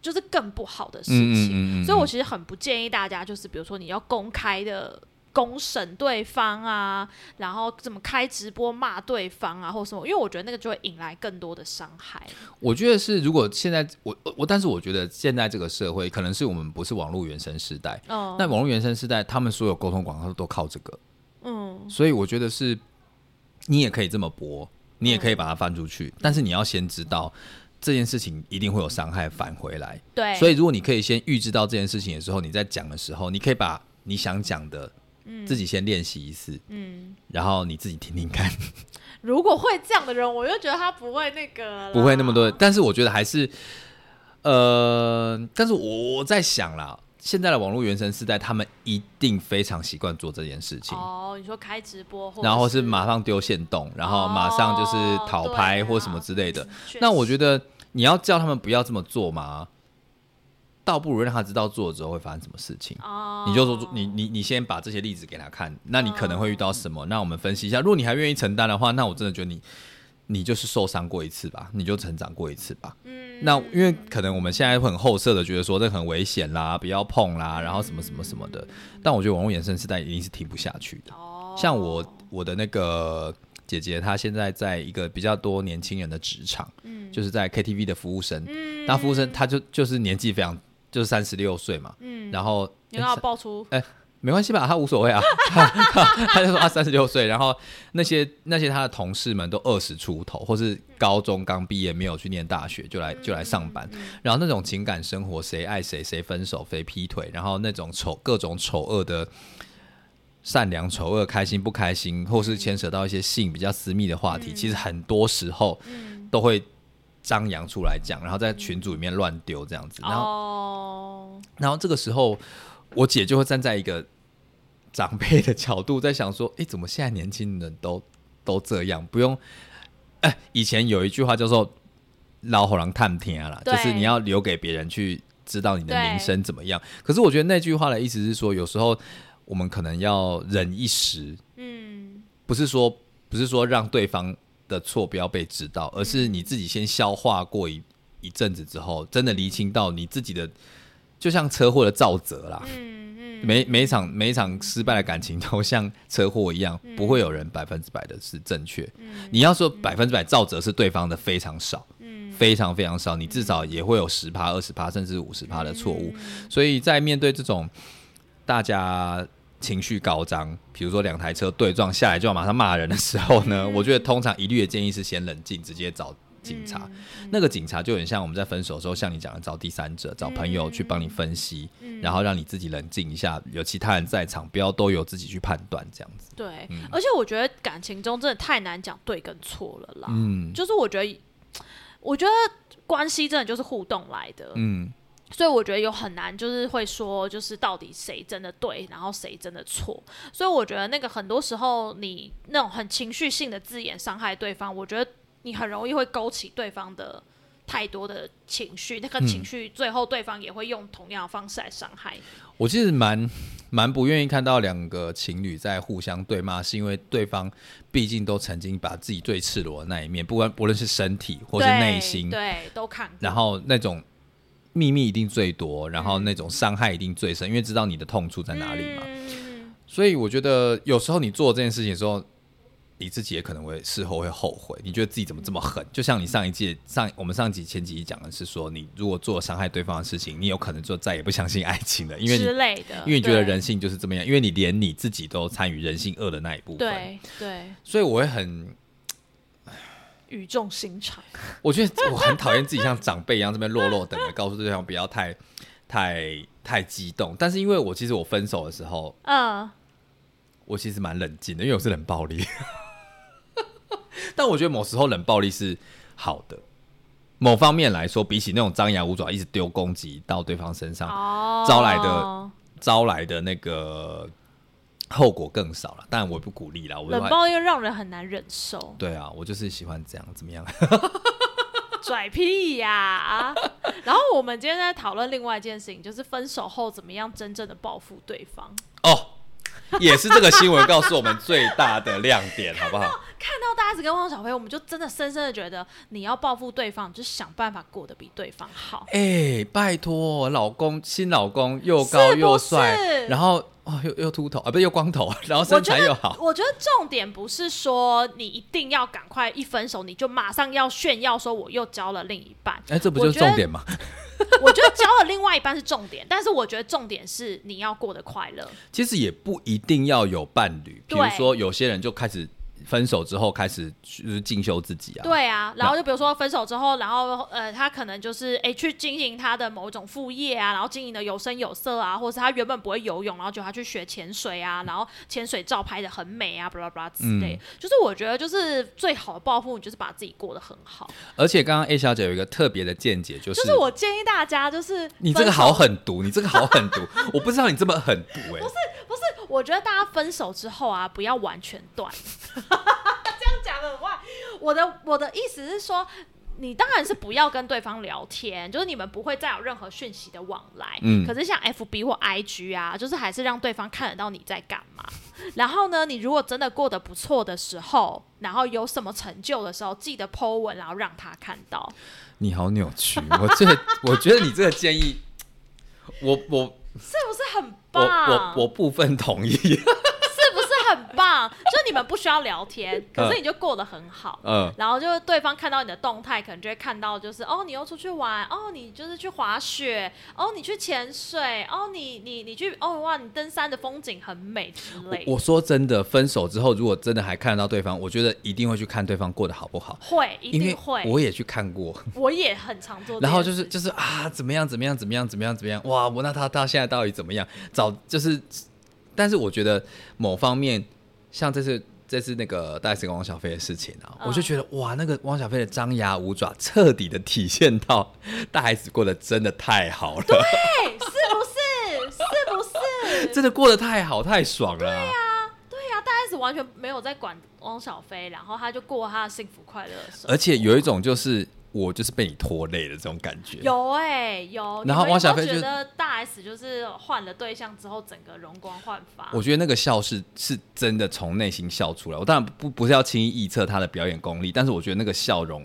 就是更不好的事情。嗯嗯嗯嗯所以我其实很不建议大家，就是比如说你要公开的。公审对方啊，然后怎么开直播骂对方啊，或什么？因为我觉得那个就会引来更多的伤害。我觉得是，如果现在我我我，但是我觉得现在这个社会，可能是我们不是网络原生时代。嗯，那网络原生时代，他们所有沟通广告都靠这个，嗯，所以我觉得是，你也可以这么播，你也可以把它翻出去，但是你要先知道这件事情一定会有伤害返回来。对，所以如果你可以先预知到这件事情的时候，你在讲的时候，你可以把你想讲的自己先练习一次，嗯，然后你自己听听看，如果会这样的人，我就觉得他不会那个，不会那么多。但是我觉得还是，呃，但是我我在想啦，现在的网络原生世代，他们一定非常习惯做这件事情。哦，你说开直播，然后是马上丢线动，然后马上就是讨拍哦或什么之类的。确那我觉得你要叫他们不要这么做嘛，倒不如让他知道做了之后会发生什么事情。哦，你就说你你你先把这些例子给他看，那你可能会遇到什么？那我们分析一下。如果你还愿意承担的话，那我真的觉得你你就是受伤过一次吧，你就成长过一次吧。嗯，那因为可能我们现在会很后设的觉得说这很危险啦，不要碰啦，然后什么什么什么的。但我觉得网络衍生时代一定是停不下去的。哦，像我我的那个姐姐，她现在在一个比较多年轻人的职场，嗯就是在 KTV 的服务生。嗯那服务生她就就是年纪非常就是三十六岁嘛，嗯，然后你要爆出？哎没关系吧，他无所谓啊，他就说他三十六岁，然后那些那些他的同事们都二十出头，或是高中刚毕业没有去念大学就来就来上班，然后那种情感生活，谁爱谁，谁分手，谁劈腿，然后那种丑各种丑恶的。善良、丑恶、开心不开心，或是牵扯到一些性比较私密的话题，其实很多时候都会张扬出来讲，然后在群组里面乱丢这样子，然后哦，然后这个时候我姐就会站在一个长辈的角度在想说，哎，怎么现在年轻人都都这样，不用，哎，以前有一句话叫做“老虎狼探天”啦，就是你要留给别人去知道你的名声怎么样。可是我觉得那句话的意思是说，有时候我们可能要忍一时，嗯，不是说不是说让对方的错不要被知道，而是你自己先消化过一一阵子之后，真的厘清到你自己的，就像车祸的造责啦。嗯嗯，每每一场每一场失败的感情都像车祸一样，不会有人百分之百的是正确。你要说百分之百造责是对方的非常少，非常非常少，你至少也会有十趴、二十趴，甚至五十趴的错误。所以在面对这种大家情绪高涨，比如说两台车对撞下来就要马上骂人的时候呢，我觉得通常一律的建议是先冷静，直接找警察。那个警察就很像我们在分手的时候，像你讲的找第三者、找朋友去帮你分析，然后让你自己冷静一下，有其他人在场，不要都由自己去判断这样子。对，而且我觉得感情中真的太难讲对跟错了啦。嗯。就是我觉得，我觉得关系真的就是互动来的，嗯，所以我觉得有很难，就是会说，就是到底谁真的对，然后谁真的错。所以我觉得那个很多时候，你那种很情绪性的字眼伤害对方，我觉得你很容易会勾起对方的太多的情绪，那个情绪最后对方也会用同样的方式来伤害你。我其实蛮蛮不愿意看到两个情侣在互相对骂，是因为对方毕竟都曾经把自己最赤裸的那一面，不管不论是身体或是内心，对，都看。然后那种秘密一定最多，然后那种伤害一定最深，因为知道你的痛处在哪里嘛。嗯所以我觉得有时候你做这件事情的时候，你自己也可能会事后会后悔，你觉得自己怎么这么狠？就像你上一届上我们上集前几集讲的是说，你如果做伤害对方的事情，你有可能就再也不相信爱情了，因为你之类的，因为你觉得人性就是这么样，因为你连你自己都参与人性恶的那一部分，对对。所以我会很，语重心长。我觉得我很讨厌自己像长辈一样这边落落等的告诉对方不要太太太激动，但是因为我其实我分手的时候，嗯，我其实蛮冷静的，因为我是冷暴力。但我觉得某时候冷暴力是好的，某方面来说，比起那种张牙舞爪一直丢攻击到对方身上，哦，招来的招来的那个后果更少了。当然我不鼓励啦，我冷暴力让人很难忍受。对啊，我就是喜欢这样，怎么样？拽屁呀、啊然后我们今天在讨论另外一件事情，就是分手后怎么样真正的报复对方。哦，也是这个新闻告诉我们最大的亮点，好不好？看到大 S 跟汪小菲，我们就真的深深的觉得，你要报复对方，你就想办法过得比对方好。哎、拜托，老公新老公又高又帅，是是然后哦又又秃头啊，不是又光头，然后身材又好。我觉得重点不是说你一定要赶快一分手，你就马上要炫耀说我又交了另一半。哎、这不就是重点吗？我觉得交了另外一半是重点，但是我觉得重点是你要过得快乐。其实也不一定要有伴侣，比如对说有些人就开始分手之后开始就是进修自己啊。对啊，然后就比如说分手之后，然后呃，他可能就是哎去经营他的某一种副业啊，然后经营的有声有色啊，或者是他原本不会游泳，然后就他去学潜水啊，然后潜水照拍的很美啊，巴拉巴拉之类。嗯就是我觉得就是最好的报复，你就是把自己过得很好。而且刚刚 A 小姐有一个特别的见解，就是就是我建议大家就是你这个好狠毒，你这个好狠毒，我不知道你这么狠毒哎、不是不是，我觉得大家分手之后啊，不要完全断。这样讲的很坏。我的我的意思是说，你当然是不要跟对方聊天，就是你们不会再有任何讯息的往来。嗯可是像 FB 或 IG 啊，就是还是让对方看得到你在干嘛。然后呢，你如果真的过得不错的时候，然后有什么成就的时候，记得 Po 文，然后让他看到。你好扭曲，我这 我觉得你这个建议，我我是不是很我棒？我我部分同意。棒？就你们不需要聊天，可是你就过得很好。嗯，然后就是对方看到你的动态，可能就会看到就是哦，你又出去玩，哦，你就是去滑雪，哦，你去潜水，哦，你你你去哦哇，你登山的风景很美之类的。我说真的，分手之后如果真的还看得到对方，我觉得一定会去看对方过得好不好，会一定会，我也去看过。我也很常做。然后就是就是啊，怎么样怎么样怎么样怎么样怎么样，哇，我那他他现在到底怎么样？早就是，但是我觉得某方面，像这次这次那个大 S 跟汪小菲的事情啊，嗯我就觉得哇，那个汪小菲的张牙舞爪，彻底的体现到大 S 过得真的太好了，对，是不是？是不是？真的过得太好太爽了、啊。对呀、大 S 完全没有在管汪小菲，然后他就过他的幸福快乐。而且有一种就是我就是被你拖累的这种感觉。有哎、有，然后汪小菲觉得大 S 就是换了对象之后，整个容光焕发。我觉得那个笑是是真的从内心笑出来。我当然不不是要轻易臆测他的表演功力，但是我觉得那个笑容，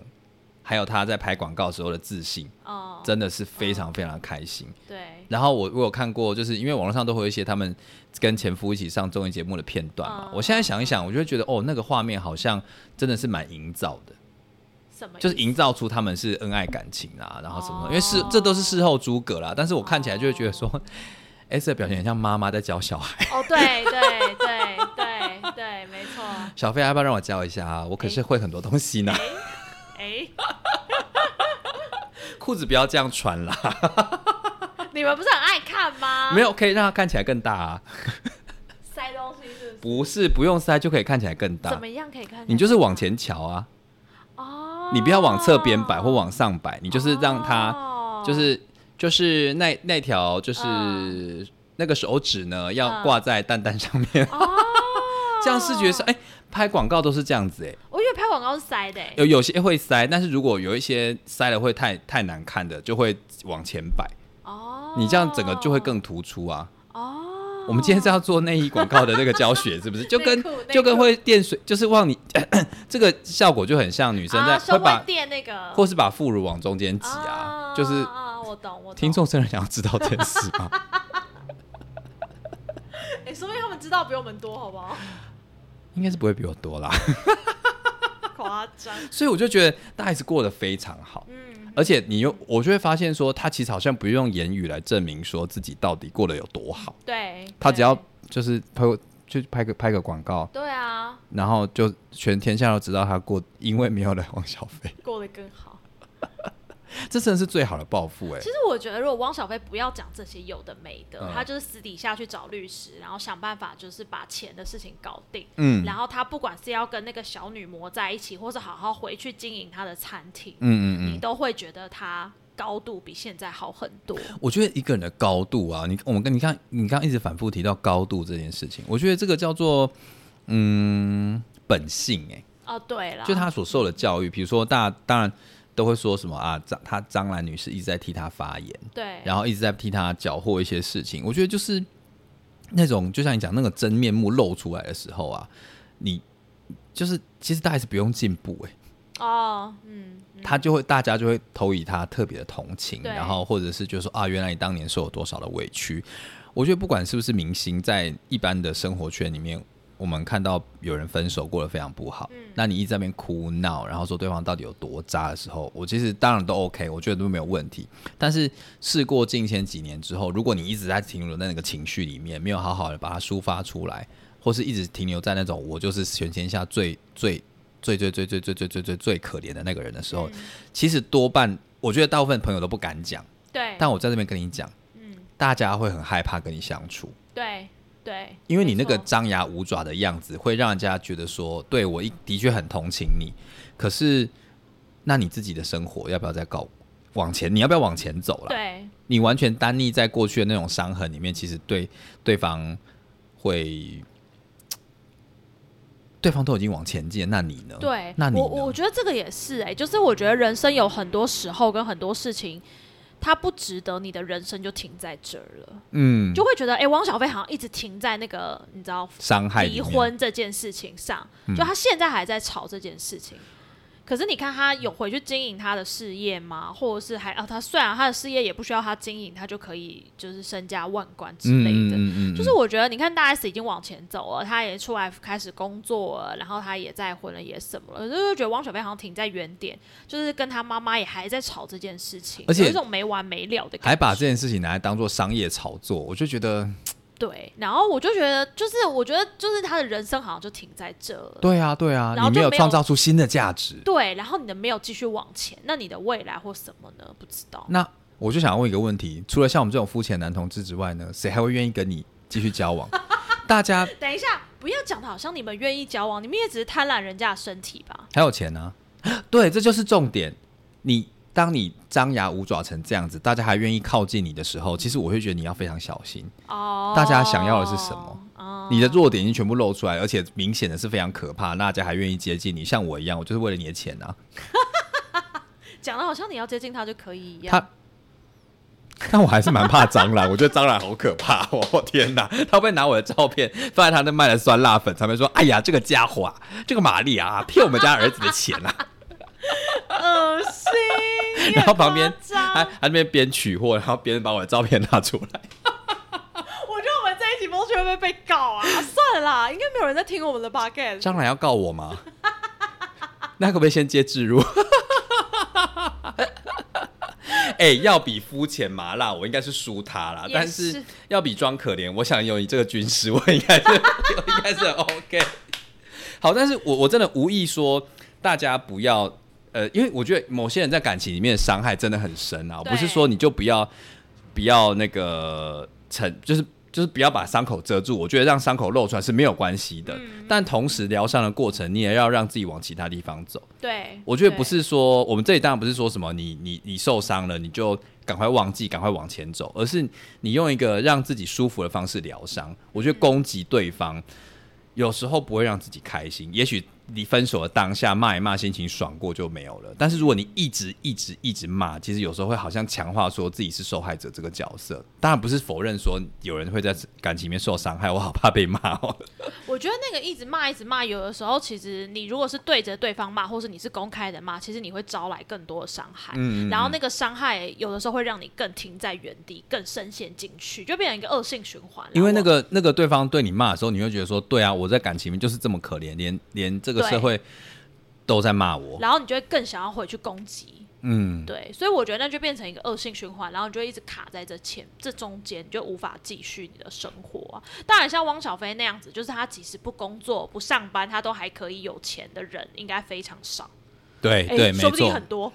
还有他在拍广告时候的自信，哦，真的是非常非常开心。对，然后我我有看过，就是因为网络上都会有一些他们跟前夫一起上综艺节目的片段嘛。嗯我现在想一想，我就会觉得哦，那个画面好像真的是蛮营造的，什么？就是营造出他们是恩爱感情啊，然后什么，哦因为是这都是事后诸葛啦。但是我看起来就会觉得说。S 的表现很像妈妈在教小孩，哦，对对对对对，没错。小飞要不要让我教一下啊？我可是会很多东西呢。哎，裤子不要这样穿啦，你们不是很爱看吗？没有可以让它看起来更大啊。塞东西是不是？不是不用塞就可以看起来更大怎，么样可以看？你就是往前瞧啊，哦，你不要往侧边摆或往上摆，你就是让它哦。就是就是那那条就是、嗯。那个手指呢要嗯挂在蛋蛋上面，哦，这样视觉上哎、拍广告都是这样子哎、我以为拍广告是塞的欸，有有些会塞，但是如果有一些塞了会太太难看的，就会往前摆，哦，你这样整个就会更突出啊。哦。我们今天是要做内衣广告的那个教学，是不是？就跟就跟会垫水，就是往你 这个效果就很像女生在、啊，会把会垫那个，或是把副乳往中间挤啊，就是啊，我懂，我懂。听众真的想要知道这件事吗？哎，说明他们知道比我们多，好不好？应该是不会比我多啦，夸张，所以我就觉得大 S 过得非常好，嗯，而且你又我就会发现说，他其实好像不用言语来证明说自己到底过得有多好，对，他只要就是拍就拍个拍个广告，对啊，然后就全天下都知道他过，因为没有了王小菲，过得更好。这真的是最好的报复哎、其实我觉得，如果汪小菲不要讲这些有的没的，嗯他就是私底下去找律师，然后想办法就是把钱的事情搞定。嗯然后他不管是要跟那个小女魔在一起，或是好好回去经营他的餐厅，嗯嗯嗯，你都会觉得他高度比现在好很多。我觉得一个人的高度啊，你我们跟你看，你刚刚一直反复提到高度这件事情，我觉得这个叫做嗯本性哎、哦，对了，就他所受的教育，比如说大当然都会说什么啊，张他张兰女士一直在替他发言，对，然后一直在替他缴获一些事情，我觉得就是那种就像你讲那个真面目露出来的时候啊，你就是其实大概是不用进步哎、哦，嗯，嗯。他就会大家就会投以他特别的同情，然后或者是就说啊，原来你当年受了多少的委屈。我觉得不管是不是明星，在一般的生活圈里面，我们看到有人分手过得非常不好，嗯那你一直在那边哭闹，然后说对方到底有多渣的时候，我其实当然都 OK，我觉得都没有问题。但是事过境迁几年之后，如果你一直在停留在那个情绪里面，没有好好的把它抒发出来，或是一直停留在那种我就是全天下最最最最最最最最最最最可怜的那个人的时候，嗯其实多半我觉得大部分朋友都不敢讲，对，但我在这边跟你讲，嗯，大家会很害怕跟你相处，对对，因为你那个张牙舞爪的样子，会让人家觉得说，对我一的确很同情你，可是那你自己的生活要不要再搞往前？你要不要往前走了？对你完全单立在过去的那种伤痕里面，其实对对方会。对方都已经往前进，那你呢？对，那你我我觉得这个也是哎、就是我觉得人生有很多时候跟很多事情，它不值得你的人生就停在这儿了，嗯，就会觉得哎、汪小菲好像一直停在那个你知道离伤害离婚这件事情上，嗯。就他现在还在吵这件事情。可是你看他有回去经营他的事业吗？或者是还啊，他虽然他的事业也不需要他经营，他就可以就是身家万贯之类的。嗯嗯就是我觉得，你看大 S 已经往前走了，他也出来开始工作了，然后他也再婚了，也什么了，就是觉得汪小菲好像停在原点，就是跟他妈妈也还在吵这件事情，而且有一种没完没了的感觉。还把这件事情拿来当做商业炒作，我就觉得，对，然后我就觉得，就是我觉得，就是他的人生好像就停在这了。对啊，对啊，然后没有你没有创造出新的价值。对，然后你的没有继续往前，那你的未来或什么呢？不知道。那我就想问一个问题：除了像我们这种肤浅男同志之外呢，谁还会愿意跟你继续交往？大家 等一下，不不要讲的好像你们愿意交往，你们也只是贪婪人家的身体吧？还有钱呢、对，这就是重点。你当你张牙舞爪成这样子，大家还愿意靠近你的时候，其实我会觉得你要非常小心。哦，大家想要的是什么？哦，你的弱点已经全部露出来，而且明显的是非常可怕，大家还愿意接近你。像我一样，我就是为了你的钱啊。讲的好像你要接近他就可以一样。他，但我还是蛮怕蟑螂，我觉得蟑螂好可怕哦！我天哪，他会不会拿我的照片放在他那卖的酸辣粉上面说：“哎呀，这个家伙啊，这个玛丽啊，骗我们家儿子的钱啊恶心！！”然后旁边还还那边边取货，然后别人把我的照片拿出来。我觉得我们在一起播出会不会被告啊？算了啦，应该没有人在听我们的 podcast。蟑螂要告我吗？那可不可以先接置入？哎、要比肤浅麻辣，我应该是输他啦。也但是是要比装可怜，我想有你这个军师，我应该是我应该是 OK。好，但是我我真的无意说大家不要呃，因为我觉得某些人在感情里面的伤害真的很深啊，不是说你就不要不要那个承，就是就是不要把伤口遮住。我觉得让伤口露出来是没有关系的，嗯但同时疗伤的过程，你也要让自己往其他地方走。对，对我觉得不是说我们这里当然不是说什么你你你受伤了你就赶快忘记赶快往前走，而是你用一个让自己舒服的方式疗伤。我觉得攻击对方有时候不会让自己开心，也许你分手的当下骂一骂，心情爽过就没有了。但是如果你一直一直一直骂，其实有时候会好像强化说自己是受害者这个角色。当然不是否认说有人会在感情里面受伤害，我好怕被骂哦。我觉得那个一直骂一直骂，有的时候其实你如果是对着对方骂，或是你是公开的骂，其实你会招来更多的伤害。嗯嗯然后那个伤害有的时候会让你更停在原地，更深陷进去，就变成一个恶性循环。因为那个那个对方对你骂的时候，你会觉得说，对啊，我在感情里面就是这么可怜，连连这社会都在骂我。然后你就会更想要回去攻击。嗯，对，所以我觉得那就变成一个恶性循环，然后你就一直卡在这前这中间，你就无法继续你的生活啊。当然，像汪小菲那样子，就是他即使不工作、不上班，他都还可以有钱的人，应该非常少。哎对对，没说不定。很多，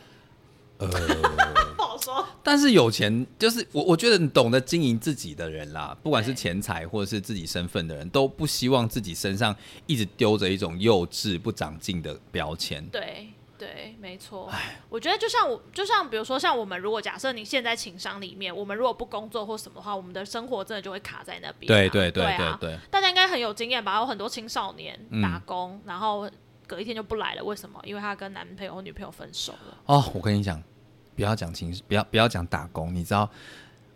呃，不好说。但是有钱就是我，我觉得你懂得经营自己的人啦，不管是钱财或者是自己身份的人，都不希望自己身上一直丢着一种幼稚不长进的标签。对对，没错。我觉得就像我，就像比如说，像我们如果假设你现在情商里面，我们如果不工作或什么的话，我们的生活真的就会卡在那边、啊。对对对对啊对，大家应该很有经验吧？有很多青少年嗯打工，然后隔一天就不来了，为什么？因为他跟男朋友或女朋友分手了。哦，我跟你讲，不要讲情，不要不要讲打工。你知道，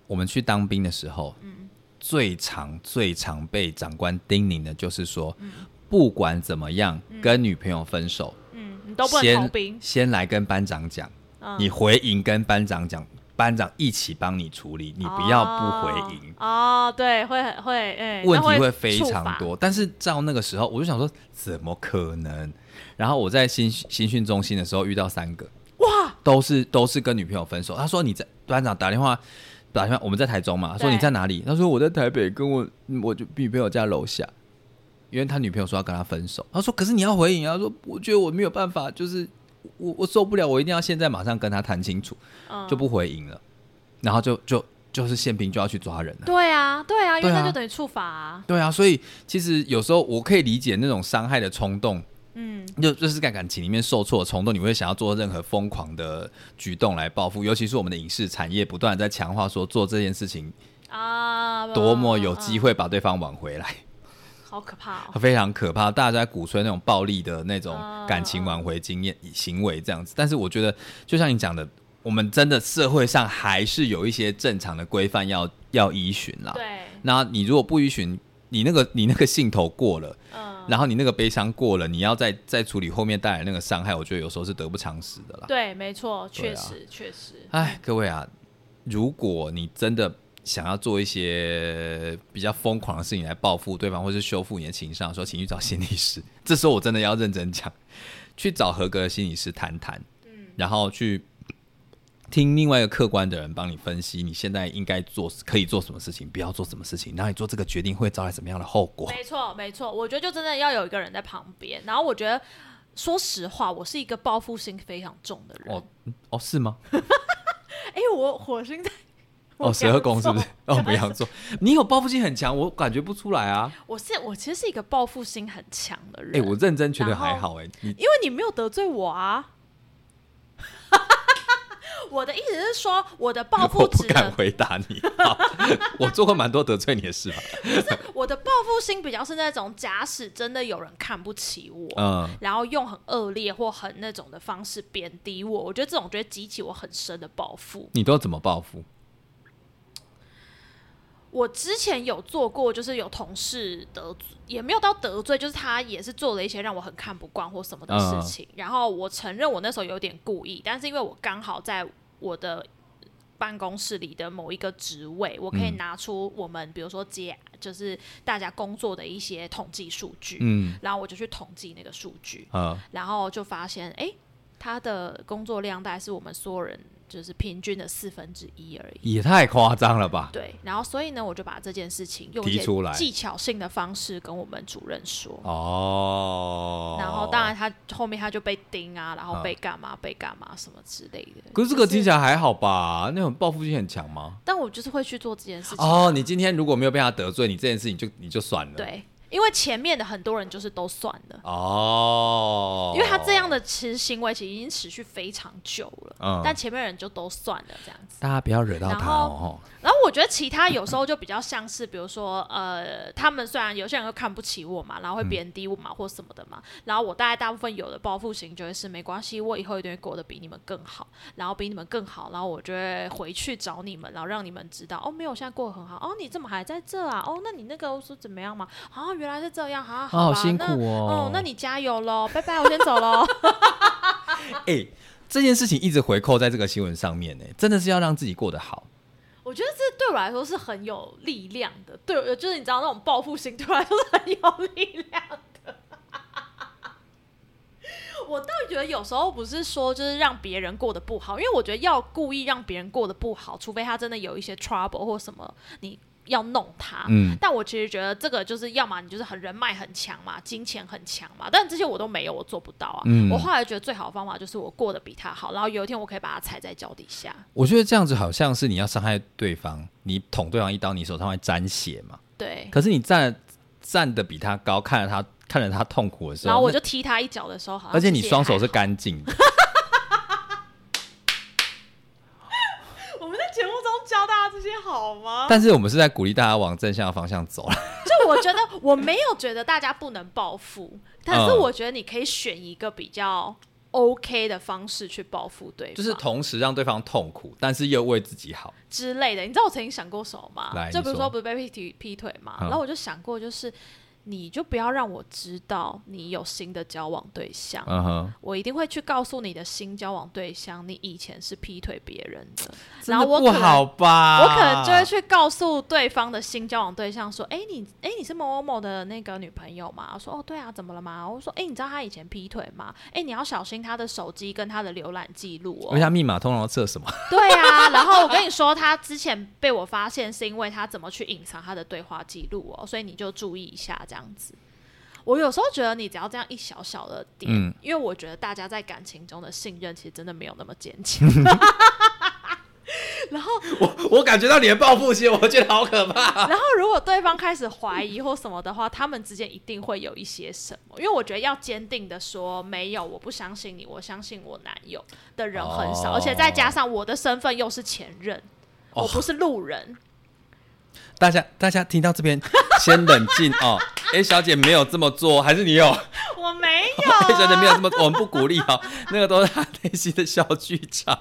我们去当兵的时候，嗯最常最常被长官叮咛的就是说，嗯不管怎么样，跟女朋友分手，嗯，你都不能兵。先来跟班长讲，嗯你回营跟班长讲，班长一起帮你处理，你不要不回营。哦。哦，对，会很会，哎、问题会非。常多，但是照那个时候，我就想说，怎么可能？然后我在新新训中心的时候遇到三个，哇，都是都是跟女朋友分手。他说你在班长打电话打电话，我们在台中嘛，他说你在哪里？他说我在台北，跟我我就女朋友家楼下，因为他女朋友说要跟他分手。他说可是你要回应啊，他说我觉得我没有办法，就是我我受不了，我一定要现在马上跟他谈清楚，嗯，就不回应了，然后就就就是宪兵就要去抓人了。对啊，对啊，因为那就等于处罚、啊。对啊，所以其实有时候我可以理解那种伤害的冲动，嗯，就就是在感情里面受挫的冲动，你会想要做任何疯狂的举动来报复。尤其是我们的影视产业不断在强化说做这件事情啊，多么有机嗯，会把对方挽回来，好可怕哦。非常可怕。大家都在鼓吹那种暴力的那种嗯感情挽回经验行为这样子，但是我觉得就像你讲的。我们真的社会上还是有一些正常的规范要要依循啦。对，那你如果不依循，你那个你那个兴头过了，嗯，然后你那个悲伤过了，你要再再处理后面带来那个伤害，我觉得有时候是得不偿失的啦。对，没错，确实，确实。哎，各位啊，如果你真的想要做一些比较疯狂的事情来报复对方，或是修复你的情商的时候，请去找心理师。这时候我真的要认真讲，去找合格的心理师谈谈，嗯然后去。听另外一个客观的人帮你分析，你现在应该做可以做什么事情，不要做什么事情，然后你做这个决定会招来什么样的后果。没错，没错，我觉得就真的要有一个人在旁边。然后我觉得，说实话，我是一个报复心非常重的人。哦，嗯哦，是吗？哎、我火星在 哦，十二宫是不是？哦，不要做，你有报复心很强，我感觉不出来啊。我是我其实是一个报复心很强的人。哎，我认真觉得还好哎，你因为你没有得罪我啊。我的意思是说，我的报复我不敢回答你。我做过蛮多得罪你的事吧？我的报复心比较是那种，假使真的有人看不起我，嗯，然后用很恶劣或很那种的方式贬低我，我觉得这种觉得激起我很深的报复。你都怎么报复？我之前有做过，就是有同事得罪，也没有到得罪，就是他也是做了一些让我很看不惯或什么的事情。然后我承认我那时候有点故意，但是因为我刚好在我的办公室里的某一个职位，我可以拿出我们比如说接就是大家工作的一些统计数据，嗯，然后我就去统计那个数据，然后就发现，哎，他的工作量大概是我们所有人。就是平均的四分之一而已，也太夸张了吧？对，然后所以呢，我就把这件事情用提出来技巧性的方式跟我们主任说。哦。然后当然他后面他就被盯啊，然后被干嘛被干嘛什么之类的。可是这个听起来还好吧？那种报复性很强吗？但我就是会去做这件事情。哦，你今天如果没有被他得罪，你这件事情就你就算了。对。因为前面的很多人就是都算了哦，因为他这样的其实行为其实已经持续非常久了，嗯，但前面人就都算了这样子，大家不要惹到他哦。然后我觉得其他有时候就比较像是，比如说呃，他们虽然有些人会看不起我嘛，然后会贬低我嘛，或什么的嘛，然后我大概大部分有的报复型就会是没关系，我以后一定会过得比你们更好，然后比你们更好，然后我就会回去找你们，然后让你们知道哦，没有，现在过得很好哦，你怎么还在这啊？哦，那你那个说怎么样嘛？啊。原来是这样，好好辛苦哦。那你加油喽，拜拜，我先走喽。哎，这件事情一直回扣在这个新闻上面呢，真的是要让自己过得好。我觉得这对我来说是很有力量的，对，就是你知道那种报复心对我来说是很有力量的。我倒觉得有时候不是说就是让别人过得不好，因为我觉得要故意让别人过得不好，除非他真的有一些 trouble 或什么，你。要弄他，嗯，但我其实觉得这个就是要么你就是很人脉很强嘛，金钱很强嘛，但这些我都没有，我做不到啊。嗯，我后来觉得最好的方法就是我过得比他好，然后有一天我可以把他踩在脚底下。我觉得这样子好像是你要伤害对方，你捅对方一刀，你手上会沾血嘛。对。可是你站站的比他高，看着他看着他痛苦的时候，然后我就踢他一脚的时候，而且你双手是干净的。教大家这些好吗？但是我们是在鼓励大家往正向的方向走。就我觉得我没有觉得大家不能报复，但是我觉得你可以选一个比较 OK 的方式去报复对方，就是同时让对方痛苦，但是又为自己好之类的。你知道我曾经想过什么吗？就比如说不是被劈劈腿嘛，然后我就想过就是。你就不要让我知道你有新的交往对象，我一定会去告诉你的新交往对象，你以前是劈腿别人的。然后我不好吧？我可能就会去告诉对方的新交往对象说：“哎，你哎，你是某某某的那个女朋友吗？”我说：“哦，对啊，怎么了吗？”我说：“哎，你知道他以前劈腿吗？哎，你要小心他的手机跟他的浏览记录哦。问下密码通常测什么？对啊，然后我跟你说，他之前被我发现是因为他怎么去隐藏他的对话记录哦，所以你就注意一下。”这样子，我有时候觉得你只要这样一小小的点，因为我觉得大家在感情中的信任其实真的没有那么坚强。然后我我感觉到你的报复心，我觉得好可怕。然后如果对方开始怀疑或什么的话，他们之间一定会有一些什么。因为我觉得要坚定的说没有，我不相信你，我相信我男友的人很少，而且再加上我的身份又是前任，我不是路人。大家，大家听到这边先冷静哦。A 小姐没有这么做，还是你有？我没有。A 小姐没有这么，我们不鼓励哦。那个都是她内心的小剧场。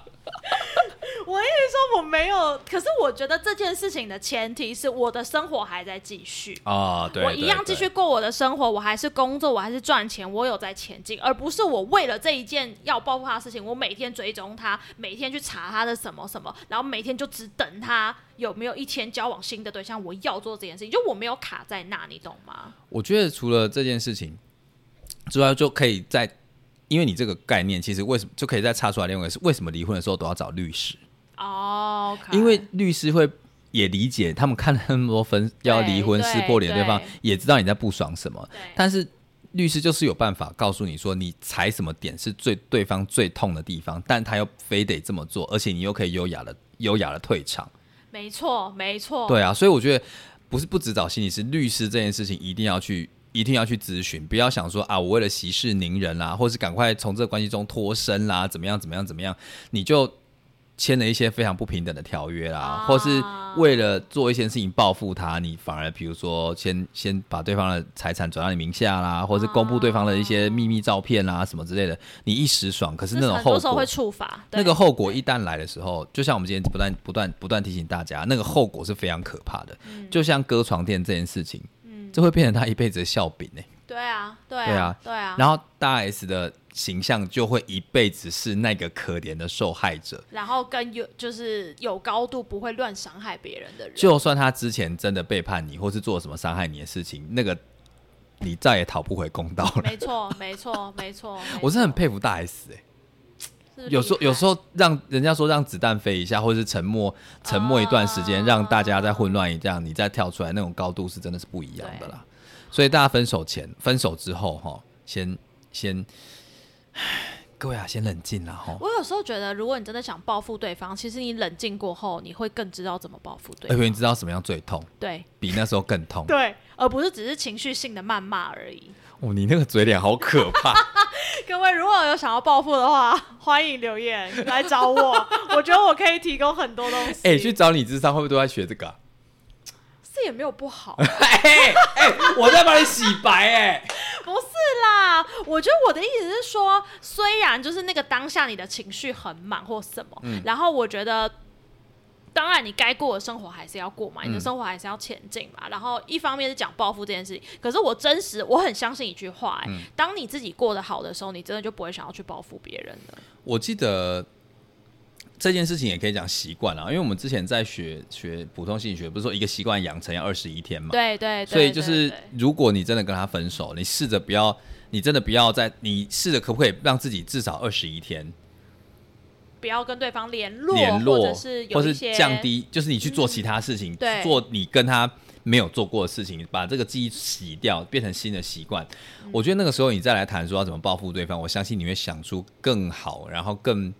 我一直说我没有，可是我觉得这件事情的前提是我的生活还在继续啊，对，我一样继续过我的生活，我还是工作，我还是赚钱，我有在前进，而不是我为了这一件要报复他的事情，我每天追踪他，每天去查他的什么什么，然后每天就只等他有没有一天交往新的对象，我要做这件事情，就我没有卡在那，你懂吗？我觉得除了这件事情之外，就可以在，因为你这个概念，其实为什么就可以再插出来另外一个是为什么离婚的时候都要找律师？哦，因为律师会也理解，他们看了那么多分要离婚撕破脸，对方也知道你在不爽什么，但是律师就是有办法告诉你说，你踩什么点是最对方最痛的地方，但他又非得这么做，而且你又可以优雅的优雅的退场。没错，没错，对啊，所以我觉得不是不只找心理师，律师这件事情一定要去，一定要去咨询，不要想说啊，我为了息事宁人啦，或是赶快从这个关系中脱身啦，怎么样怎么样怎么样，你就签了一些非常不平等的条约啦，啊或是为了做一些事情报复他，你反而比如说先先把对方的财产转到你名下啦，或是公布对方的一些秘密照片啦什么之类的，你一时爽，可是那这种后果会触发那个后果一旦来的时候，就像我们今天不断不断不断提醒大家，那个后果是非常可怕的。嗯就像割床垫这件事情，嗯这会变成他一辈子的笑柄呢、对啊，对对啊。啊，对啊，然后大 S 的形象就会一辈子是那个可怜的受害者。然后跟有就是有高度不会乱伤害别人的人，就算他之前真的背叛你，或是做什么伤害你的事情，那个你再也讨不回公道了。没错，没错，没错，我是很佩服大 S 哎、服有时候有时候让人家说让子弹飞一下，或者是沉默沉默一段时间，啊。让大家再混乱一这样，你再跳出来，那种高度是真的是不一样的啦。所以大家分手前、分手之后哈，先先，各位啊，先冷静了哈。我有时候觉得，如果你真的想报复对方，其实你冷静过后，你会更知道怎么报复对而且方。你知道什么样最痛？对比那时候更痛。对，而不是只是情绪性的谩骂而已。哦，你那个嘴脸好可怕。各位如果有想要报复的话，欢迎留言来找我，我觉得我可以提供很多东西。哎、去找你智商会不会都在学这个、啊？这也没有不好，哎哎，我在帮你洗白哎、不是啦。我觉得我的意思是说，虽然就是那个当下你的情绪很满或什么，嗯然后我觉得。当然，你该过的生活还是要过嘛，你的嗯生活还是要前进嘛。然后一方面是讲报复这件事情，可是我真实，我很相信一句话、哎、嗯当你自己过得好的时候，你真的就不会想要去报复别人了。我记得这件事情也可以讲习惯啊，因为我们之前在学学普通心理学，不是说一个习惯养成要二十一天嘛？对对对，所以就是如果你真的跟他分手，你试着不要，你真的不要在，你试着可不可以让自己至少二十一天不要跟对方联络，联络，或者是有或是降低，就是你去做其他事情，对做你跟他没有做过的事情，把这个记忆洗掉，变成新的习惯。嗯我觉得那个时候你再来谈说要怎么报复对方，我相信你会想出更好，然后更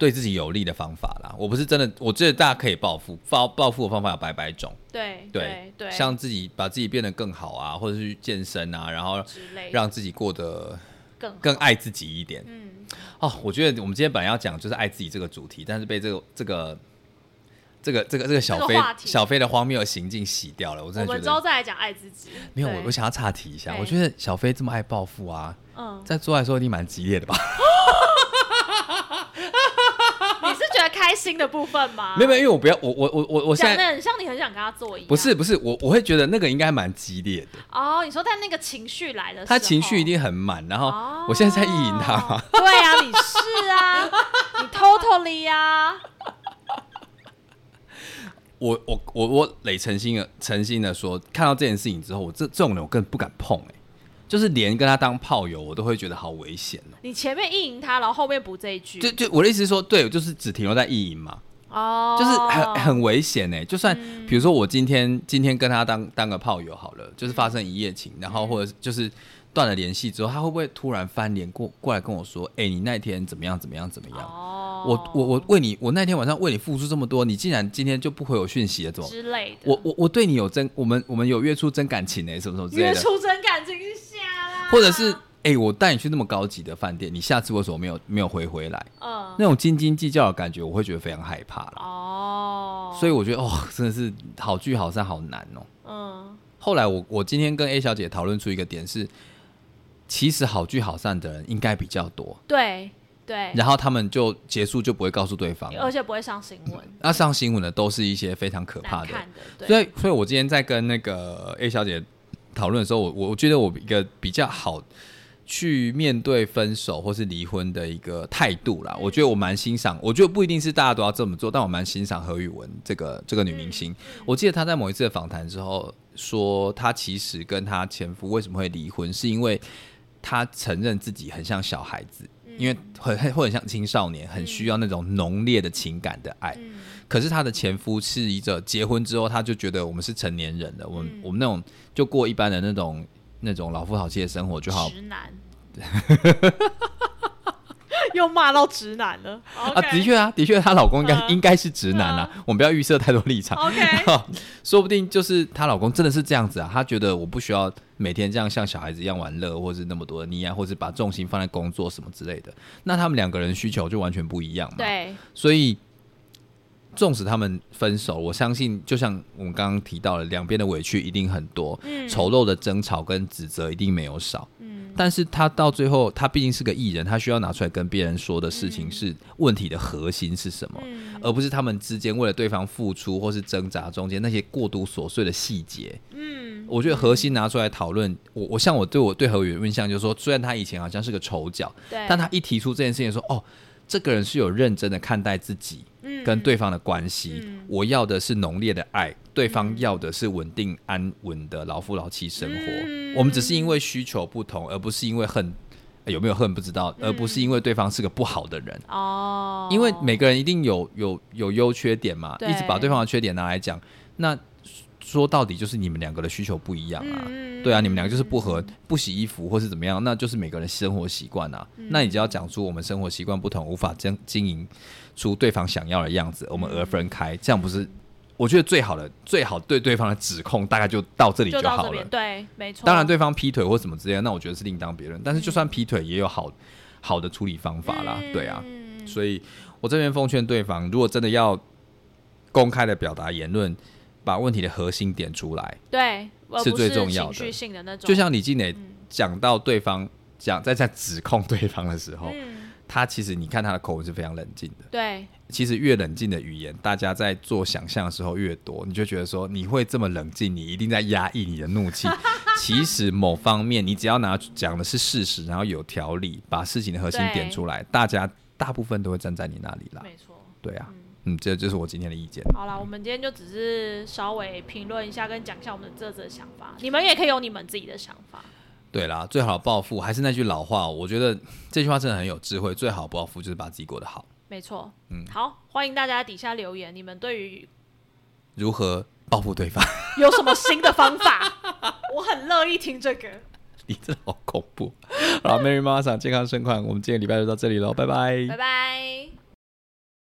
对自己有利的方法啦。我不是真的，我觉得大家可以报复，报报复的方法有百百种，对对对，像自己把自己变得更好啊，或者是去健身啊，然后让自己过得更更爱自己一点。嗯，哦，我觉得我们今天本来要讲就是爱自己这个主题，但是被这个这个这个这个这个小飞这个小飞的荒谬的行径洗掉了。我真的觉得之后再来讲爱自己。没有，我我想要岔题一下。我觉得小飞这么爱报复啊，嗯，在做爱的时候一定蛮激烈的吧？开心的部分吗？没有没有，因为我不要我我我我我现在讲的很像你很想跟他做一样。不是不是我我会觉得那个应该蛮激烈的，哦，你说在那个情绪来的时候，他情绪一定很满，然后哦我现在在意淫他嘛。对啊，你是啊，你 totally 啊，我我我我磊诚心的诚心的说，看到这件事情之后，我这这种人我更不敢碰哎、就是连跟他当炮友，我都会觉得好危险哦、你前面意淫他，然后后面补这一句，就就我的意思是说，对，就是只停留在意淫嘛，哦，就是很很危险哎、就算比如说我今天今天跟他当当个炮友好了，就是发生一夜情，然后或者就是断了联系之后，他会不会突然翻脸过过来跟我说，哎、你那天怎么样怎么样怎么样？哦，我我我为你，我那天晚上为你付出这么多，你竟然今天就不回我讯息了，怎么？之类的，我我我对你有真，我们我们有约出真感情呢、什么什么之类约的，出真感情或者是哎、我带你去那么高级的饭店，你下次为什么没有没有回回来？嗯那种斤斤计较的感觉，我会觉得非常害怕了。哦，所以我觉得哦，真的是好聚好散好难哦。嗯后来我我今天跟 A 小姐讨论出一个点是，其实好聚好散的人应该比较多，对对，然后他们就结束就不会告诉对方了，而且不会上新闻，那上新闻的都是一些非常可怕的。所以，所以我今天在跟那个 A 小姐讨论的时候，我我觉得我一个比较好去面对分手或是离婚的一个态度啦。我觉得我蛮欣赏，我觉得不一定是大家都要这么做，但我蛮欣赏何宇文这个这个女明星。我记得她在某一次的访谈之后说，她其实跟她前夫为什么会离婚，是因为她承认自己很像小孩子。因为很很会很像青少年，很需要那种浓烈的情感的爱。嗯可是她的前夫是一个结婚之后，他就觉得我们是成年人了，我们、嗯我们那种就过一般的那种那种老夫老妻的生活就好。直男，又骂到直男了。啊，的确啊，的确，她老公应该、嗯应该是直男啊，我们不要预设太多立场。OK，说不定就是她老公真的是这样子啊，她觉得我不需要每天这样像小孩子一样玩乐，或是那么多的溺爱，或是把重心放在工作什么之类的。那他们两个人需求就完全不一样嘛。，对，所以纵使他们分手，我相信就像我们刚刚提到了，两边的委屈一定很多，嗯。丑陋的争吵跟指责一定没有少。嗯，但是他到最后，他毕竟是个艺人，他需要拿出来跟别人说的事情是问题的核心是什么，嗯。而不是他们之间为了对方付出或是挣扎中间那些过度琐碎的细节。嗯，我觉得核心拿出来讨论，我我像我对我对何宇的印象就是说，虽然他以前好像是个丑角，对，但他一提出这件事情说，哦，这个人是有认真的看待自己嗯。跟对方的关系，嗯。我要的是浓烈的爱，对方要的是稳定安稳的老夫老妻生活。嗯。我们只是因为需求不同，而不是因为恨。呃有没有恨不知道，而不是因为对方是个不好的人，哦，因为每个人一定有有有优缺点嘛，一直把对方的缺点拿来讲，那说到底就是你们两个的需求不一样啊。嗯对啊，你们两个就是不合，不洗衣服或是怎么样，那就是每个人生活习惯啊。嗯那你就要讲出我们生活习惯不同，无法经经营出对方想要的样子，我们而分开，这样不是？我觉得最好的、最好对对方的指控大概就到这里就好了。对，没错。当然，对方劈腿或什么之类的，那我觉得是另当别论。但是就算劈腿，也有好好的处理方法啦。对啊，嗯所以我这边奉劝对方，如果真的要公开的表达言论，把问题的核心点出来，对，是最重要的情绪性的那种，就像李静蕾嗯讲到对方讲在在指控对方的时候，嗯，他其实你看他的口吻是非常冷静的。对，其实越冷静的语言，大家在做想象的时候越多，你就觉得说你会这么冷静，你一定在压抑你的怒气。其实某方面，你只要拿讲的是事实，然后有条理，把事情的核心点出来，大家大部分都会站在你那里啦。没错。对啊，嗯嗯，这就是我今天的意见。好啦，我们今天就只是稍微评论一下，跟讲一下我们的这则想法。你们也可以有你们自己的想法。对啦，最好的报复还是那句老话，我觉得这句话真的很有智慧。最好的报复就是把自己过得好。没错，嗯好，欢迎大家底下留言，你们对于如何报复对方？有什么新的方法？我很乐意听这个。你真的好恐怖。好，Mary 妈妈想健康生款，我们今天礼拜就到这里喽，拜拜拜拜。